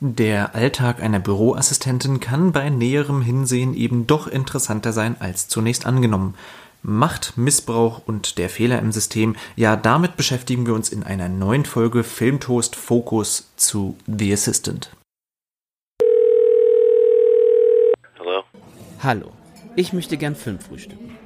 Der Alltag einer Büroassistentin kann bei näherem Hinsehen eben doch interessanter sein als zunächst angenommen. Macht, Missbrauch und der Fehler im System, ja, damit beschäftigen wir uns in einer neuen Folge Filmtoast Focus zu The Assistant. Hallo? Hallo, ich möchte gern Film frühstücken.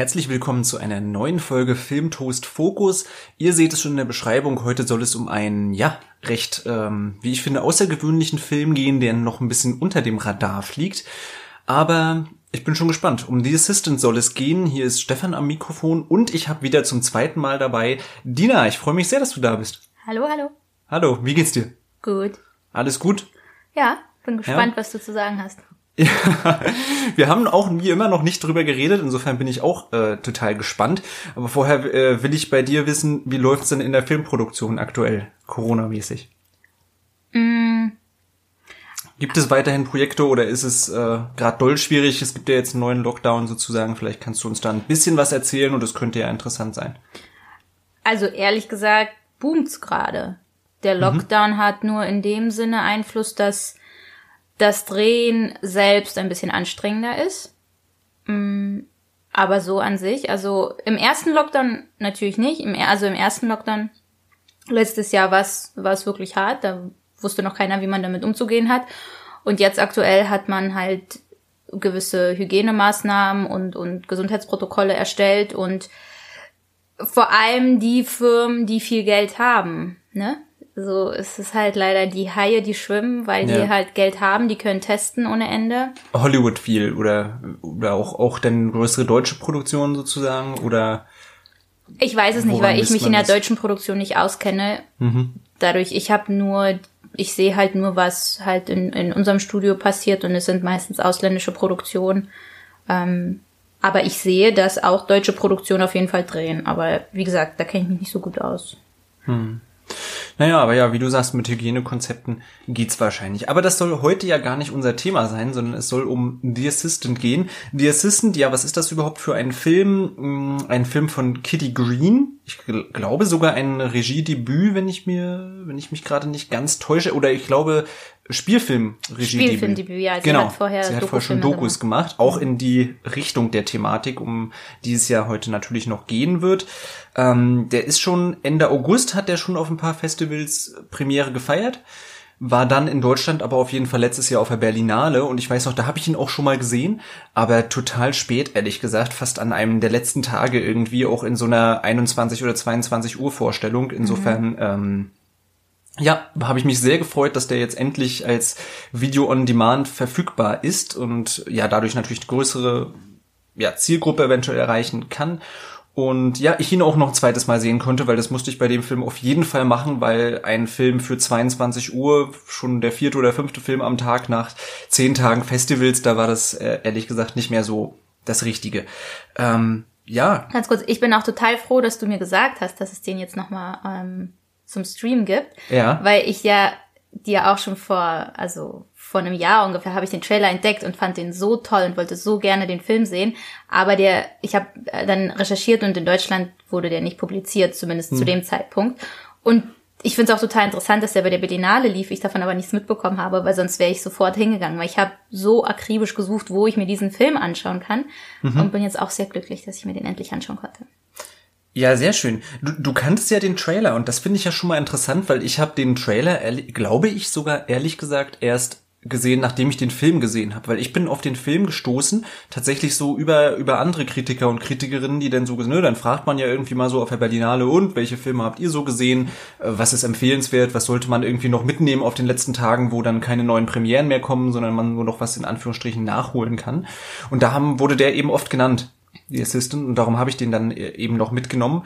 Herzlich willkommen zu einer neuen Folge Filmtoast Focus. Ihr seht es schon in der Beschreibung, heute soll es um einen, ja, recht, ähm, wie ich finde, außergewöhnlichen Film gehen, der noch ein bisschen unter dem Radar fliegt. Aber ich bin schon gespannt. Um The Assistant soll es gehen. Hier ist Stefan am Mikrofon und ich habe wieder zum zweiten Mal dabei Dina. Ich freue mich sehr, dass du da bist. Hallo, hallo. Hallo, wie geht's dir? Gut. Alles gut? Ja, bin gespannt, Ja? was du zu sagen hast. Ja, wir haben auch wie immer noch nicht drüber geredet, insofern bin ich auch äh, total gespannt. Aber vorher äh, will ich bei dir wissen, wie läuft's denn in der Filmproduktion aktuell, Corona-mäßig? Mm, Gibt es weiterhin Projekte oder ist es äh, gerade doll schwierig? Es gibt ja jetzt einen neuen Lockdown sozusagen. Vielleicht kannst du uns da ein bisschen was erzählen und es könnte ja interessant sein. also ehrlich gesagt, boomt's gerade. Der Lockdown hat nur in dem Sinne Einfluss, dass das Drehen selbst ein bisschen anstrengender ist. Mm, Aber so an sich, also im ersten Lockdown natürlich nicht. Also im ersten Lockdown letztes Jahr war es war es wirklich hart. Da wusste noch keiner, wie man damit umzugehen hat. Und jetzt aktuell hat man halt gewisse Hygienemaßnahmen und, und Gesundheitsprotokolle erstellt und vor allem die Firmen, die viel Geld haben, ne? So ist es halt leider die Haie, die schwimmen, weil Ja. die halt Geld haben, die können testen ohne Ende. Hollywood viel oder oder auch auch dann größere deutsche Produktionen sozusagen oder Ich weiß es nicht, weil ich mich in der das? Mhm. deutschen Produktion nicht auskenne. Dadurch, ich habe nur, ich sehe halt nur, was halt in, in unserem Studio passiert und es sind meistens ausländische Produktionen. Ähm, aber ich sehe, dass auch deutsche Produktionen auf jeden Fall drehen. Aber wie gesagt, da kenne ich mich nicht so gut aus. Naja, aber ja, wie du sagst, mit Hygienekonzepten geht's wahrscheinlich. Aber das soll heute ja gar nicht unser Thema sein, sondern es soll um The Assistant gehen. The Assistant, ja, was ist das überhaupt für ein Film? Mm, Ein Film von Kitty Green. Ich gl- glaube sogar ein Regiedebüt, wenn ich mir, wenn ich mich gerade nicht ganz täusche. Oder ich glaube, Spielfilm-Regiedebüt. Spielfilmdebüt, ja. Sie genau. hat vorher Sie hat vorher schon Dokus gemacht. gemacht, auch in die Richtung der Thematik, um die es ja heute natürlich noch gehen wird. Ähm, der ist schon Ende August, hat der schon auf ein paar Festivals Premiere gefeiert. War dann in Deutschland aber auf jeden Fall letztes Jahr auf der Berlinale und ich weiß noch, da habe ich ihn auch schon mal gesehen, aber total spät, ehrlich gesagt, fast an einem der letzten Tage irgendwie, auch in so einer 21 oder 22 Uhr Vorstellung. Insofern, ähm, ja, habe ich mich sehr gefreut, dass der jetzt endlich als Video on Demand verfügbar ist und ja, dadurch natürlich eine größere ja, Zielgruppe eventuell erreichen kann. Und ja, ich ihn auch noch ein zweites Mal sehen konnte, weil das musste ich bei dem Film auf jeden Fall machen, weil ein Film für 22 Uhr, schon der vierte oder fünfte Film am Tag nach zehn Tagen Festivals, da war das äh, ehrlich gesagt nicht mehr so das Richtige. Ähm, ja, Ganz kurz, ich bin auch total froh, dass du mir gesagt hast, dass es den jetzt nochmal ähm, zum Stream gibt. Ja. Weil ich ja dir auch schon vor, also vor einem Jahr ungefähr, habe ich den Trailer entdeckt und fand den so toll und wollte so gerne den Film sehen. Aber der, ich habe dann recherchiert und in Deutschland wurde der nicht publiziert, zumindest zu dem Zeitpunkt. Und ich finde es auch total interessant, dass der bei der Berlinale lief, ich davon aber nichts mitbekommen habe, weil sonst wäre ich sofort hingegangen, weil ich habe so akribisch gesucht, wo ich mir diesen Film anschauen kann und bin jetzt auch sehr glücklich, dass ich mir den endlich anschauen konnte. Ja, sehr schön. Du, du kanntest ja den Trailer und das finde ich ja schon mal interessant, weil ich habe den Trailer, glaube ich sogar ehrlich gesagt, erst gesehen, nachdem ich den Film gesehen habe, weil ich bin auf den Film gestoßen, tatsächlich so über über andere Kritiker und Kritikerinnen, die dann so, ne, dann fragt man ja irgendwie mal so auf der Berlinale und welche Filme habt ihr so gesehen, Äh, was ist empfehlenswert, was sollte man irgendwie noch mitnehmen auf den letzten Tagen, wo dann keine neuen Premieren mehr kommen, sondern man nur noch was in Anführungsstrichen nachholen kann. Und da haben wurde der eben oft genannt die Assistant, und darum habe ich den dann äh, eben noch mitgenommen.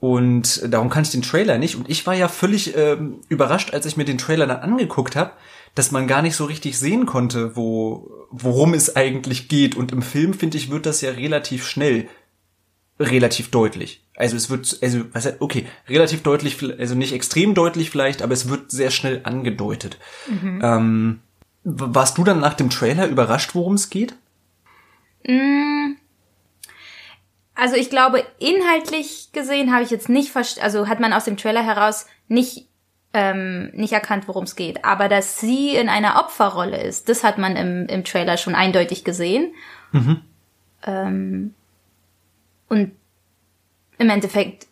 Und darum kann ich den Trailer nicht. Und ich war ja völlig ähm, überrascht, als ich mir den Trailer dann angeguckt habe, dass man gar nicht so richtig sehen konnte, wo, worum es eigentlich geht. Und im Film, finde ich, wird das ja relativ schnell relativ deutlich. Also es wird, also, was, okay, relativ deutlich, also nicht extrem deutlich vielleicht, aber es wird sehr schnell angedeutet. Mhm. Ähm, warst du dann nach dem Trailer überrascht, worum es geht? Mm. Also ich glaube, inhaltlich gesehen habe ich jetzt nicht verstanden, also hat man aus dem Trailer heraus nicht ähm, nicht erkannt, worum es geht. Aber dass sie in einer Opferrolle ist, das hat man im, im Trailer schon eindeutig gesehen. Mhm. Ähm, und im Endeffekt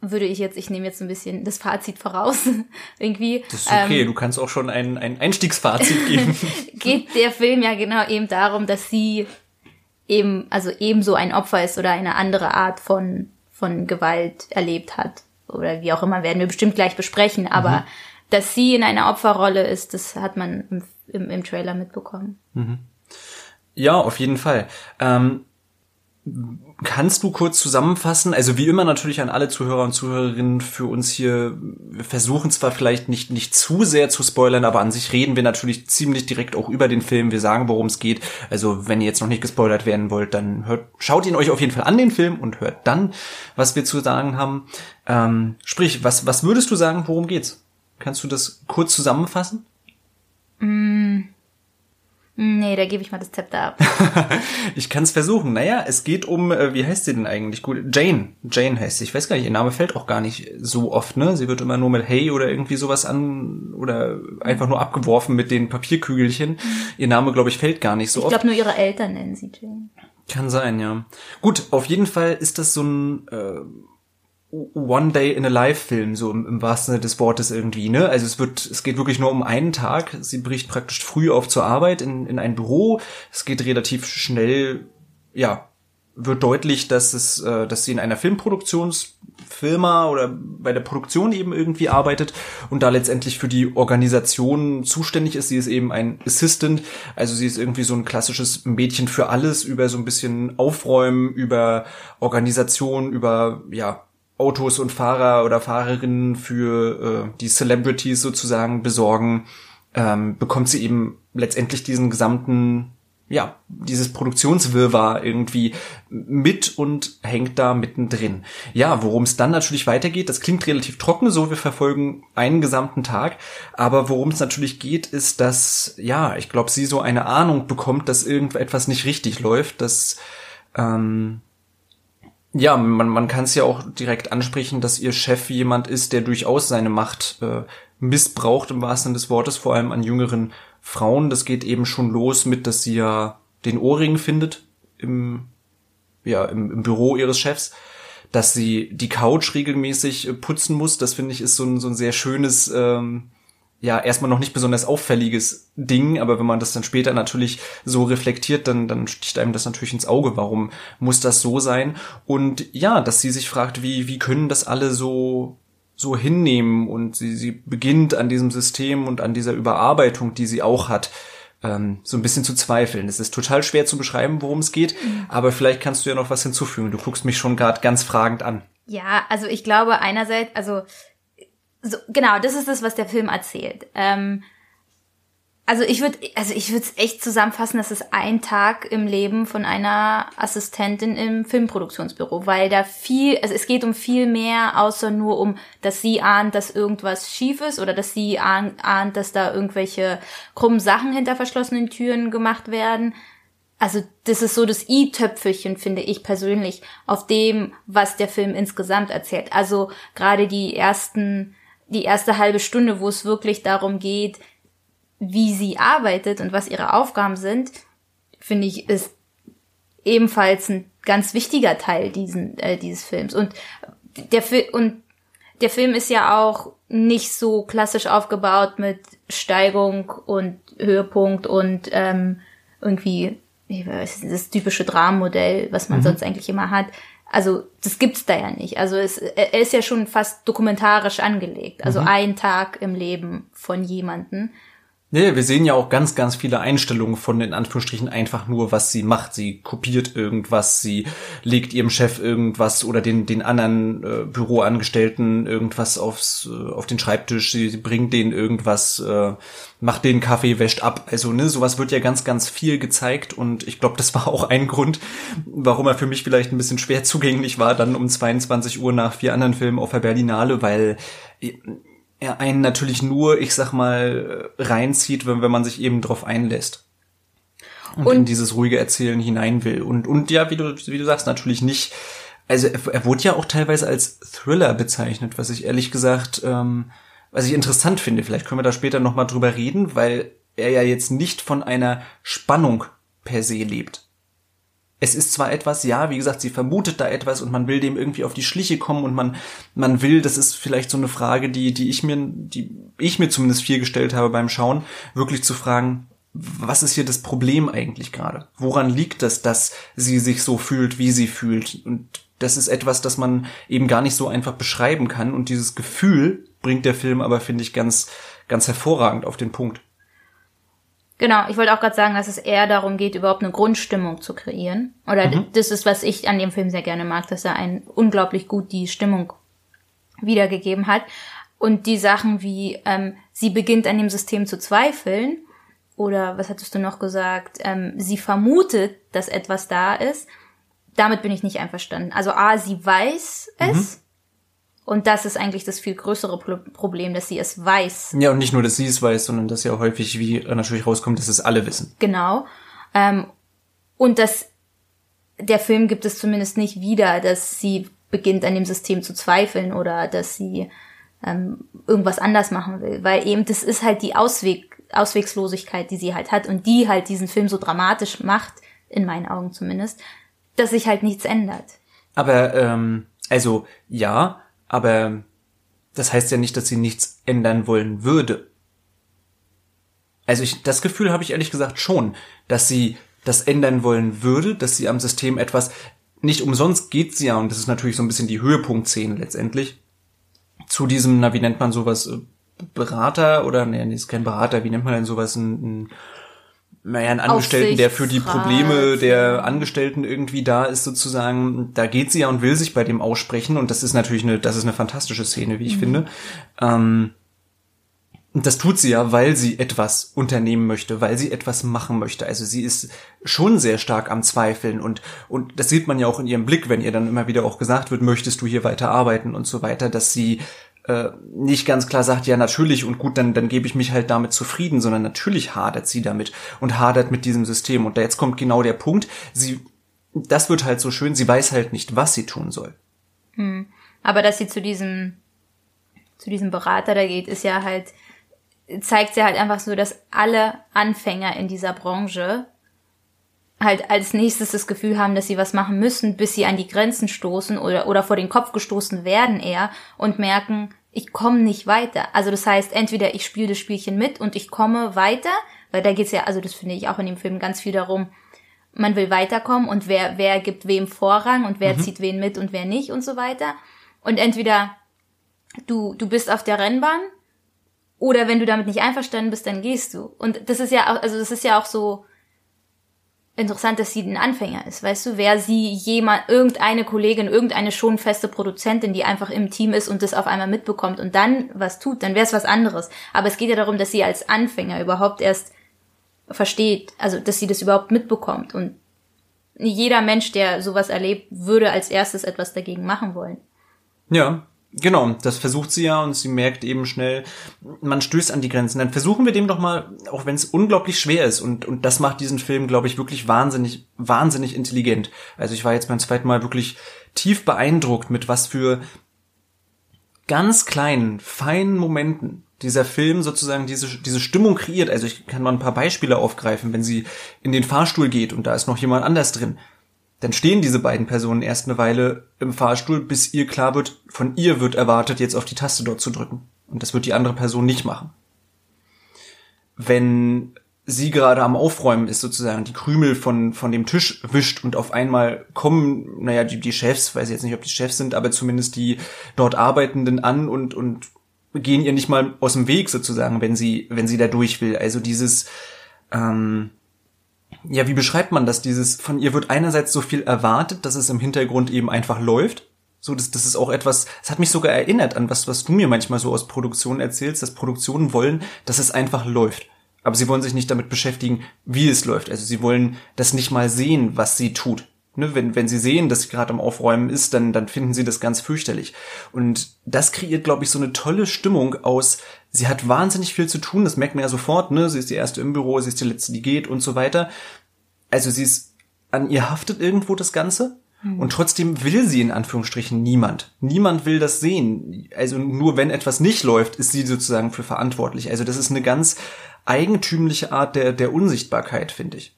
würde ich jetzt, ich nehme jetzt ein bisschen das Fazit voraus, irgendwie. Das ist okay, ähm, du kannst auch schon ein, ein Einstiegsfazit geben. geht der Film ja genau eben darum, dass sie eben, also ebenso ein Opfer ist oder eine andere Art von, von Gewalt erlebt hat. Oder wie auch immer, werden wir bestimmt gleich besprechen, aber mhm. dass sie in einer Opferrolle ist, das hat man im, im, im Trailer mitbekommen. Mhm. Ja, auf jeden Fall. Ähm, Kannst du kurz zusammenfassen? Also wie immer natürlich an alle Zuhörer und Zuhörerinnen für uns hier. Wir versuchen zwar vielleicht nicht nicht zu sehr zu spoilern, aber an sich reden wir natürlich ziemlich direkt auch über den Film. Wir sagen, worum es geht. Also wenn ihr jetzt noch nicht gespoilert werden wollt, dann hört, schaut ihn euch auf jeden Fall an den Film und hört dann, was wir zu sagen haben. Ähm, sprich, was was würdest du sagen? Worum geht's? Kannst du das kurz zusammenfassen? Mm. Nee, da gebe ich mal das Zepter ab. ich kann es versuchen. Naja, es geht um, äh, wie heißt sie denn eigentlich? Gut, Jane. Jane heißt sie. Ich weiß gar nicht, ihr Name fällt auch gar nicht so oft, ne? Sie wird immer nur mit Hey oder irgendwie sowas an oder einfach nur abgeworfen mit den Papierkügelchen. Mhm. Ihr Name, glaube ich, fällt gar nicht so ich oft. Ich glaube, nur ihre Eltern nennen sie Jane. Kann sein, ja. Gut, auf jeden Fall ist das so ein äh, One Day in a Life Film, so im, im, wahrsten Sinne des Wortes irgendwie, ne? Also es wird, es geht wirklich nur um einen Tag. Sie bricht praktisch früh auf zur Arbeit in, in ein Büro. Es geht relativ schnell, ja, wird deutlich, dass es, äh, dass sie in einer Filmproduktionsfirma oder bei der Produktion eben irgendwie arbeitet und da letztendlich für die Organisation zuständig ist. Sie ist eben ein Assistant, also sie ist irgendwie so ein klassisches Mädchen für alles, über so ein bisschen Aufräumen, über Organisation, über, ja, Autos und Fahrer oder Fahrerinnen für äh, die Celebrities sozusagen besorgen, ähm, bekommt sie eben letztendlich diesen gesamten, ja, dieses Produktionswirrwarr irgendwie mit und hängt da mittendrin. Ja, worum es dann natürlich weitergeht, das klingt relativ trocken, so wir verfolgen einen gesamten Tag, aber worum es natürlich geht, ist, dass, ja, ich glaube, sie so eine Ahnung bekommt, dass irgendetwas nicht richtig läuft, dass ähm, ja, man, man kann es ja auch direkt ansprechen, dass ihr Chef jemand ist, der durchaus seine Macht äh, missbraucht, im wahrsten Sinne des Wortes, vor allem an jüngeren Frauen. Das geht eben schon los mit, dass sie ja den Ohrring findet im, ja, im, im Büro ihres Chefs, dass sie die Couch regelmäßig äh, putzen muss. Das finde ich ist so ein, so ein sehr schönes ähm, ja erstmal noch nicht besonders auffälliges Ding, aber wenn man das dann später natürlich so reflektiert, dann, dann sticht einem das natürlich ins Auge. Warum muss das so sein? Und ja, dass sie sich fragt, wie, wie können das alle so, so hinnehmen? Und sie, sie beginnt an diesem System und an dieser Überarbeitung, die sie auch hat, ähm, so ein bisschen zu zweifeln. Es ist total schwer zu beschreiben, worum es geht, mhm. aber vielleicht kannst du ja noch was hinzufügen. Du guckst mich schon gerade ganz fragend an. Ja, also ich glaube einerseits, also so, genau, das ist das, was der Film erzählt. Ähm, also ich würde, also ich würde es echt zusammenfassen, das ist ein Tag im Leben von einer Assistentin im Filmproduktionsbüro, weil da viel, also es geht um viel mehr, außer nur um, dass sie ahnt, dass irgendwas schief ist oder dass sie ahnt, ahnt dass da irgendwelche krummen Sachen hinter verschlossenen Türen gemacht werden. Also das ist so das i-Töpfelchen, finde ich persönlich, auf dem, was der Film insgesamt erzählt. Also gerade die ersten die erste halbe Stunde, wo es wirklich darum geht, wie sie arbeitet und was ihre Aufgaben sind, finde ich, ist ebenfalls ein ganz wichtiger Teil diesen, äh, dieses Films. Und der, Fi und der Film ist ja auch nicht so klassisch aufgebaut mit Steigung und Höhepunkt und ähm, irgendwie das typische Dramenmodell, was man mhm. sonst eigentlich immer hat, also das gibt's da ja nicht. Also es, er ist ja schon fast dokumentarisch angelegt. Also mhm. ein Tag im Leben von jemanden. Nee, wir sehen ja auch ganz, ganz viele Einstellungen von in Anführungsstrichen einfach nur, was sie macht. Sie kopiert irgendwas, sie legt ihrem Chef irgendwas oder den, den anderen äh, Büroangestellten irgendwas aufs, äh, auf den Schreibtisch, sie, sie bringt denen irgendwas, äh, macht den Kaffee, wäscht ab. Also, ne, sowas wird ja ganz, ganz viel gezeigt und ich glaube, das war auch ein Grund, warum er für mich vielleicht ein bisschen schwer zugänglich war, dann um 22 Uhr nach vier anderen Filmen auf der Berlinale, weil er einen natürlich nur, ich sag mal, reinzieht, wenn, wenn man sich eben drauf einlässt. Und, und in dieses ruhige Erzählen hinein will. Und, und ja, wie du, wie du sagst, natürlich nicht. Also er, er wurde ja auch teilweise als Thriller bezeichnet, was ich ehrlich gesagt, ähm, was ich interessant finde. Vielleicht können wir da später nochmal drüber reden, weil er ja jetzt nicht von einer Spannung per se lebt es ist zwar etwas, ja, wie gesagt, sie vermutet da etwas und man will dem irgendwie auf die Schliche kommen und man, man will, das ist vielleicht so eine Frage, die, die ich mir, die ich mir zumindest viel gestellt habe beim Schauen, wirklich zu fragen, was ist hier das Problem eigentlich gerade? Woran liegt es, dass sie sich so fühlt, wie sie fühlt? Und das ist etwas, das man eben gar nicht so einfach beschreiben kann. Und dieses Gefühl bringt der Film aber, finde ich, ganz, ganz hervorragend auf den Punkt. Genau, ich wollte auch gerade sagen, dass es eher darum geht, überhaupt eine Grundstimmung zu kreieren. Oder mhm. das ist, was ich an dem Film sehr gerne mag, dass er einen unglaublich gut die Stimmung wiedergegeben hat. Und die Sachen wie, ähm, sie beginnt an dem System zu zweifeln, oder was hattest du noch gesagt, ähm, sie vermutet, dass etwas da ist, damit bin ich nicht einverstanden. Also A, sie weiß es, mhm. Und das ist eigentlich das viel größere Problem, dass sie es weiß. Ja, und nicht nur, dass sie es weiß, sondern dass ja häufig, wie natürlich rauskommt, dass es alle wissen. Genau. Ähm, und dass der Film gibt es zumindest nicht wieder, dass sie beginnt an dem System zu zweifeln oder dass sie ähm, irgendwas anders machen will. Weil eben das ist halt die Ausweg, Auswegslosigkeit, die sie halt hat und die halt diesen Film so dramatisch macht, in meinen Augen zumindest, dass sich halt nichts ändert. Aber, ähm, also ja, aber das heißt ja nicht, dass sie nichts ändern wollen würde. Also ich, das Gefühl habe ich ehrlich gesagt schon, dass sie das ändern wollen würde, dass sie am System etwas, nicht umsonst geht sie ja, und das ist natürlich so ein bisschen die Höhepunktszene letztendlich, zu diesem, na, wie nennt man sowas, äh, Berater oder, nee, ist kein Berater, wie nennt man denn sowas, ein, ein naja, ein Angestellten, der für die Probleme der Angestellten irgendwie da ist, sozusagen, da geht sie ja und will sich bei dem aussprechen und das ist natürlich eine, das ist eine fantastische Szene, wie ich mhm. finde. Ähm, und das tut sie ja, weil sie etwas unternehmen möchte, weil sie etwas machen möchte. Also sie ist schon sehr stark am Zweifeln und, und das sieht man ja auch in ihrem Blick, wenn ihr dann immer wieder auch gesagt wird, möchtest du hier weiter arbeiten und so weiter, dass sie äh, nicht ganz klar sagt, ja natürlich und gut, dann, dann gebe ich mich halt damit zufrieden, sondern natürlich hadert sie damit und hadert mit diesem System. Und da jetzt kommt genau der Punkt, sie, das wird halt so schön, sie weiß halt nicht, was sie tun soll. Hm. Aber dass sie zu diesem, zu diesem Berater da geht, ist ja halt, zeigt sie halt einfach so, dass alle Anfänger in dieser Branche halt als nächstes das Gefühl haben, dass sie was machen müssen, bis sie an die Grenzen stoßen oder, oder vor den Kopf gestoßen werden eher und merken, ich komme nicht weiter. Also das heißt, entweder ich spiele das Spielchen mit und ich komme weiter, weil da geht's ja, also das finde ich auch in dem Film ganz viel darum, man will weiterkommen und wer, wer gibt wem Vorrang und wer mhm. zieht wen mit und wer nicht und so weiter. Und entweder du, du bist auf der Rennbahn oder wenn du damit nicht einverstanden bist, dann gehst du. Und das ist ja auch, also das ist ja auch so, interessant, dass sie ein Anfänger ist. Weißt du, wer sie jemand, irgendeine Kollegin, irgendeine schon feste Produzentin, die einfach im Team ist und das auf einmal mitbekommt und dann was tut, dann wäre es was anderes. Aber es geht ja darum, dass sie als Anfänger überhaupt erst versteht, also dass sie das überhaupt mitbekommt. Und jeder Mensch, der sowas erlebt, würde als erstes etwas dagegen machen wollen. Ja, Genau, das versucht sie ja und sie merkt eben schnell, man stößt an die Grenzen. Dann versuchen wir dem doch mal, auch wenn es unglaublich schwer ist und, und das macht diesen Film, glaube ich, wirklich wahnsinnig, wahnsinnig intelligent. Also ich war jetzt beim zweiten Mal wirklich tief beeindruckt, mit was für ganz kleinen, feinen Momenten dieser Film sozusagen diese, diese Stimmung kreiert. Also ich kann mal ein paar Beispiele aufgreifen, wenn sie in den Fahrstuhl geht und da ist noch jemand anders drin dann stehen diese beiden Personen erst eine Weile im Fahrstuhl, bis ihr klar wird, von ihr wird erwartet, jetzt auf die Taste dort zu drücken. Und das wird die andere Person nicht machen. Wenn sie gerade am Aufräumen ist, sozusagen die Krümel von, von dem Tisch wischt und auf einmal kommen, naja, die, die Chefs, weiß ich jetzt nicht, ob die Chefs sind, aber zumindest die dort Arbeitenden an und, und gehen ihr nicht mal aus dem Weg sozusagen, wenn sie, wenn sie da durch will. Also dieses, ähm, ja, wie beschreibt man das? Dieses, von ihr wird einerseits so viel erwartet, dass es im Hintergrund eben einfach läuft. So, das, das ist auch etwas, es hat mich sogar erinnert an was, was du mir manchmal so aus Produktionen erzählst, dass Produktionen wollen, dass es einfach läuft. Aber sie wollen sich nicht damit beschäftigen, wie es läuft. Also sie wollen das nicht mal sehen, was sie tut. Ne, wenn, wenn sie sehen, dass sie gerade am Aufräumen ist, dann, dann finden sie das ganz fürchterlich. Und das kreiert, glaube ich, so eine tolle Stimmung aus, sie hat wahnsinnig viel zu tun, das merkt man ja sofort, ne? Sie ist die erste im Büro, sie ist die letzte, die geht und so weiter. Also sie ist, an ihr haftet irgendwo das Ganze. Und trotzdem will sie in Anführungsstrichen niemand. Niemand will das sehen. Also nur wenn etwas nicht läuft, ist sie sozusagen für verantwortlich. Also das ist eine ganz eigentümliche Art der, der Unsichtbarkeit, finde ich.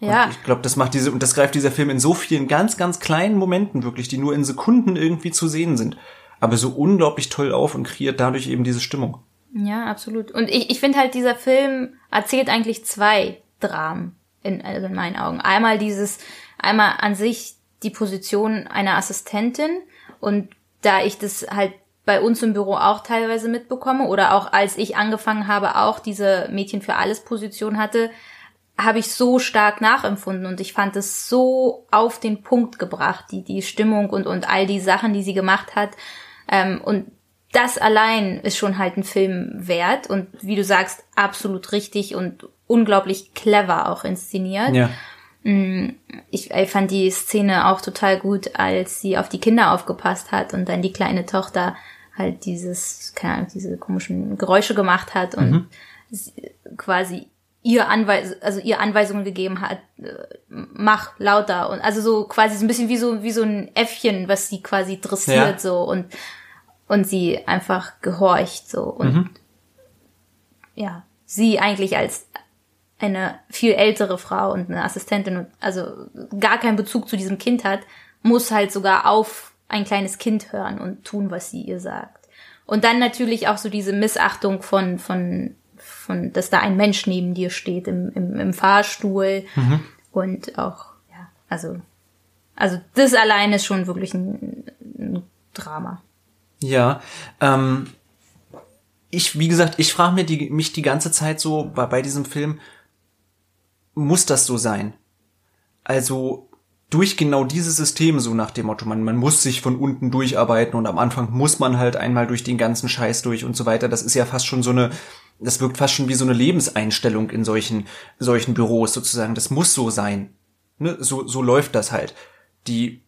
Ja. Und ich glaube, das macht diese, und das greift dieser Film in so vielen ganz, ganz kleinen Momenten wirklich, die nur in Sekunden irgendwie zu sehen sind. Aber so unglaublich toll auf und kreiert dadurch eben diese Stimmung. Ja, absolut. Und ich, ich finde halt, dieser Film erzählt eigentlich zwei Dramen, in, also in meinen Augen. Einmal dieses, einmal an sich die Position einer Assistentin und da ich das halt bei uns im Büro auch teilweise mitbekomme oder auch als ich angefangen habe, auch diese Mädchen für alles Position hatte, habe ich so stark nachempfunden und ich fand es so auf den Punkt gebracht, die, die Stimmung und, und all die Sachen, die sie gemacht hat. Ähm, und das allein ist schon halt ein Film wert und wie du sagst, absolut richtig und unglaublich clever auch inszeniert. Ja. Ich, ich fand die Szene auch total gut, als sie auf die Kinder aufgepasst hat und dann die kleine Tochter halt dieses, keine Ahnung, diese komischen Geräusche gemacht hat und sie quasi ihr Anweis also ihr Anweisungen gegeben hat, äh, mach lauter und also so quasi so ein bisschen wie so wie so ein Äffchen, was sie quasi dressiert Ja. so und und sie einfach gehorcht so und ja, sie eigentlich als eine viel ältere Frau und eine Assistentin und also gar keinen Bezug zu diesem Kind hat, muss halt sogar auf ein kleines Kind hören und tun, was sie ihr sagt. Und dann natürlich auch so diese Missachtung von, von, von, dass da ein Mensch neben dir steht im, im, im Fahrstuhl und auch, ja, also, also das allein ist schon wirklich ein, ein Drama. Ja, ähm, ich, wie gesagt, ich frage mir die, mich die ganze Zeit so bei, bei diesem Film, muss das so sein? Also durch genau dieses System, so nach dem Motto, man, man muss sich von unten durcharbeiten und am Anfang muss man halt einmal durch den ganzen Scheiß durch und so weiter. Das ist ja fast schon so eine, das wirkt fast schon wie so eine Lebenseinstellung in solchen, solchen Büros sozusagen. Das muss so sein. Ne? So, so läuft das halt. Die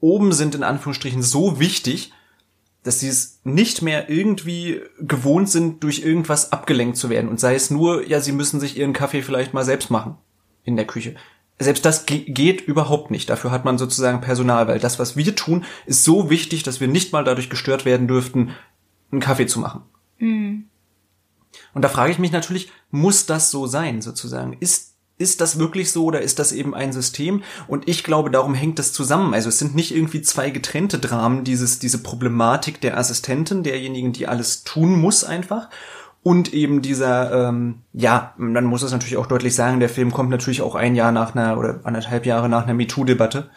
oben sind in Anführungsstrichen so wichtig, dass sie es nicht mehr irgendwie gewohnt sind, durch irgendwas abgelenkt zu werden. Und sei es nur, ja, sie müssen sich ihren Kaffee vielleicht mal selbst machen in der Küche. Selbst das ge- geht überhaupt nicht. Dafür hat man sozusagen Personal, weil das, was wir tun, ist so wichtig, dass wir nicht mal dadurch gestört werden dürften, einen Kaffee zu machen. Und da frage ich mich natürlich, muss das so sein, sozusagen? Ist, ist das wirklich so oder ist das eben ein System? Und ich glaube, darum hängt das zusammen. Also es sind nicht irgendwie zwei getrennte Dramen, dieses, diese Problematik der Assistentin, derjenigen, die alles tun muss einfach. Und eben dieser, ähm, ja, man muss es natürlich auch deutlich sagen, der Film kommt natürlich auch ein Jahr nach einer oder anderthalb Jahre nach einer MeToo-Debatte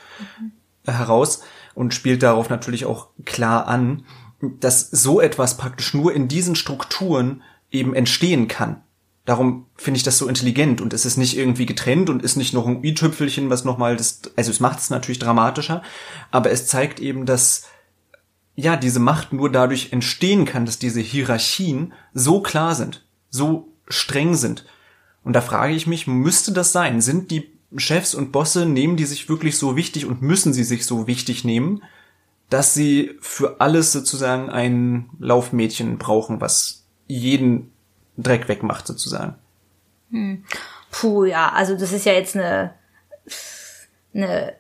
äh, heraus und spielt darauf natürlich auch klar an, dass so etwas praktisch nur in diesen Strukturen eben entstehen kann. Darum finde ich das so intelligent und es ist nicht irgendwie getrennt und ist nicht noch ein i-Tüpfelchen, was nochmal das, also es macht es natürlich dramatischer, aber es zeigt eben, dass ja, diese Macht nur dadurch entstehen kann, dass diese Hierarchien so klar sind, so streng sind. Und da frage ich mich, müsste das sein? Sind die Chefs und Bosse, nehmen die sich wirklich so wichtig und müssen sie sich so wichtig nehmen, dass sie für alles sozusagen ein Laufmädchen brauchen, was jeden Dreck wegmacht sozusagen? Puh, ja, also das ist ja jetzt eine, eine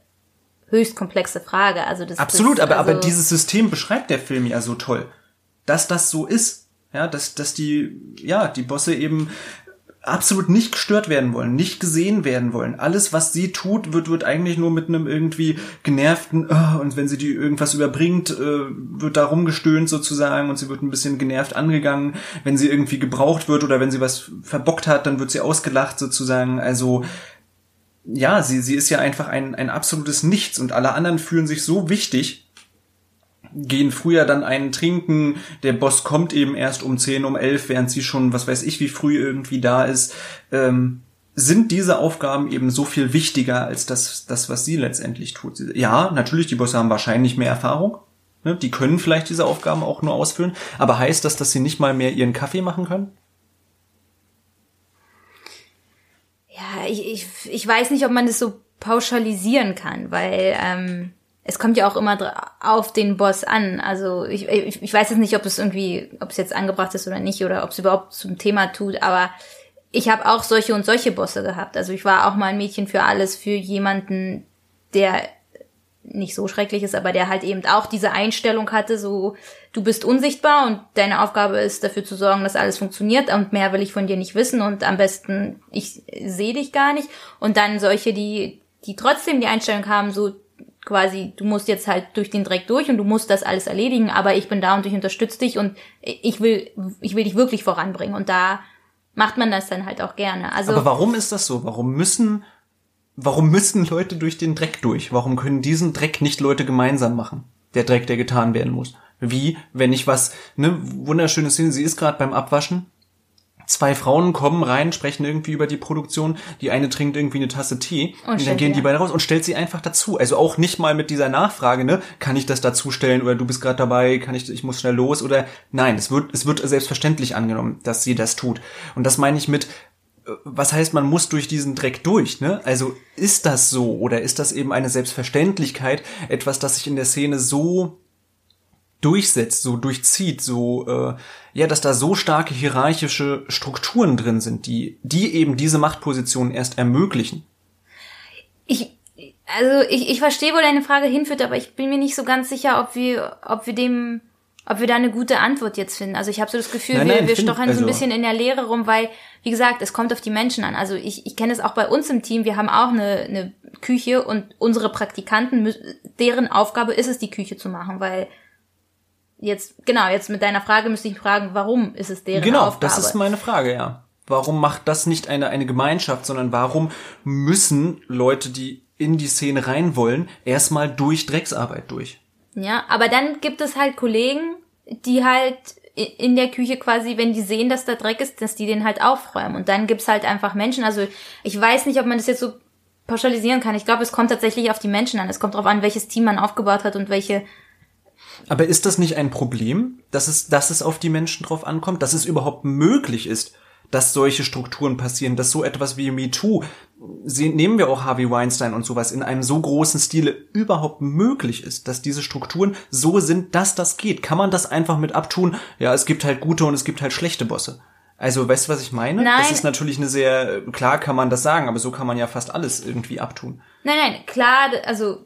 höchst komplexe Frage. Also das Absolut, das, aber, also, aber dieses System beschreibt der Film ja so toll. Dass das so ist. Ja, dass, dass die, ja, die Bosse eben absolut nicht gestört werden wollen, nicht gesehen werden wollen. Alles, was sie tut, wird, wird eigentlich nur mit einem irgendwie genervten, "Ah", und wenn sie die irgendwas überbringt, äh, wird da rumgestöhnt sozusagen und sie wird ein bisschen genervt angegangen. Wenn sie irgendwie gebraucht wird oder wenn sie was verbockt hat, dann wird sie ausgelacht sozusagen. Also, ja, sie, sie ist ja einfach ein, ein absolutes Nichts und alle anderen fühlen sich so wichtig, gehen früher dann einen trinken, der Boss kommt eben erst um 10, um 11, während sie schon, was weiß ich, wie früh irgendwie da ist. Ähm, sind diese Aufgaben eben so viel wichtiger als das, das, was sie letztendlich tut. Ja, natürlich, die Bosse haben wahrscheinlich mehr Erfahrung. Ne? Die können vielleicht diese Aufgaben auch nur ausfüllen. Aber heißt das, dass sie nicht mal mehr ihren Kaffee machen können? Ja, ich, ich, ich weiß nicht, ob man das so pauschalisieren kann, weil ähm, es kommt ja auch immer auf den Boss an. Also ich, ich, ich weiß jetzt nicht, ob es irgendwie, ob es jetzt angebracht ist oder nicht oder ob es überhaupt zum Thema tut, aber ich habe auch solche und solche Bosse gehabt. Also ich war auch mal ein Mädchen für alles, für jemanden, der nicht so schrecklich ist, aber der halt eben auch diese Einstellung hatte, so du bist unsichtbar und deine Aufgabe ist dafür zu sorgen, dass alles funktioniert und mehr will ich von dir nicht wissen und am besten ich sehe dich gar nicht und dann solche, die die trotzdem die Einstellung haben, so quasi du musst jetzt halt durch den Dreck durch und du musst das alles erledigen, aber ich bin da und ich unterstütze dich und ich will ich will dich wirklich voranbringen und da macht man das dann halt auch gerne. Also Aber warum ist das so? Warum müssen, warum müssen Leute durch den Dreck durch? Warum können diesen Dreck nicht Leute gemeinsam machen? Der Dreck, der getan werden muss. Wie, wenn ich was, ne, wunderschöne Szene, sie ist gerade beim Abwaschen zwei Frauen kommen rein, sprechen irgendwie über die Produktion, die eine trinkt irgendwie eine Tasse Tee und, und dann gehen die beide raus und stellt sie einfach dazu. Also auch nicht mal mit dieser Nachfrage, ne, kann ich das dazustellen oder du bist gerade dabei, kann ich ich muss schnell los oder nein, es wird es wird selbstverständlich angenommen, dass sie das tut. Und das meine ich mit äh, was heißt, man muss durch diesen Dreck durch, ne? Also ist das so oder ist das eben eine Selbstverständlichkeit, etwas, das sich in der Szene so durchsetzt, so durchzieht, so äh, ja, dass da so starke hierarchische Strukturen drin sind, die die eben diese Machtposition erst ermöglichen. Ich also ich, ich verstehe, wo deine Frage hinführt, aber ich bin mir nicht so ganz sicher, ob wir ob wir dem ob wir da eine gute Antwort jetzt finden. Also ich habe so das Gefühl, nein, nein, wir, wir find, stochern also so ein also bisschen in der Leere rum, weil, wie gesagt, es kommt auf die Menschen an. Also ich, ich kenne es auch bei uns im Team, wir haben auch eine, eine Küche und unsere Praktikanten, deren Aufgabe ist es, die Küche zu machen, weil jetzt, genau, jetzt mit deiner Frage müsste ich fragen, warum ist es deren genau, Aufgabe? Genau, das ist meine Frage, ja. Warum macht das nicht eine, eine Gemeinschaft, sondern warum müssen Leute, die in die Szene rein wollen, erstmal durch Drecksarbeit durch? Ja, aber dann gibt es halt Kollegen, die halt in der Küche quasi, wenn die sehen, dass da Dreck ist, dass die den halt aufräumen. Und dann gibt's halt einfach Menschen. Also ich weiß nicht, ob man das jetzt so pauschalisieren kann. Ich glaube, es kommt tatsächlich auf die Menschen an. Es kommt darauf an, welches Team man aufgebaut hat und welche aber ist das nicht ein Problem, dass es, dass es auf die Menschen drauf ankommt, dass es überhaupt möglich ist, dass solche Strukturen passieren, dass so etwas wie MeToo, nehmen wir auch Harvey Weinstein und sowas, in einem so großen Stile überhaupt möglich ist, dass diese Strukturen so sind, dass das geht. Kann man das einfach mit abtun? Ja, es gibt halt gute und es gibt halt schlechte Bosse. Also, weißt du, was ich meine? Nein. Das ist natürlich eine sehr, klar kann man das sagen, aber so kann man ja fast alles irgendwie abtun. Nein, nein, klar, also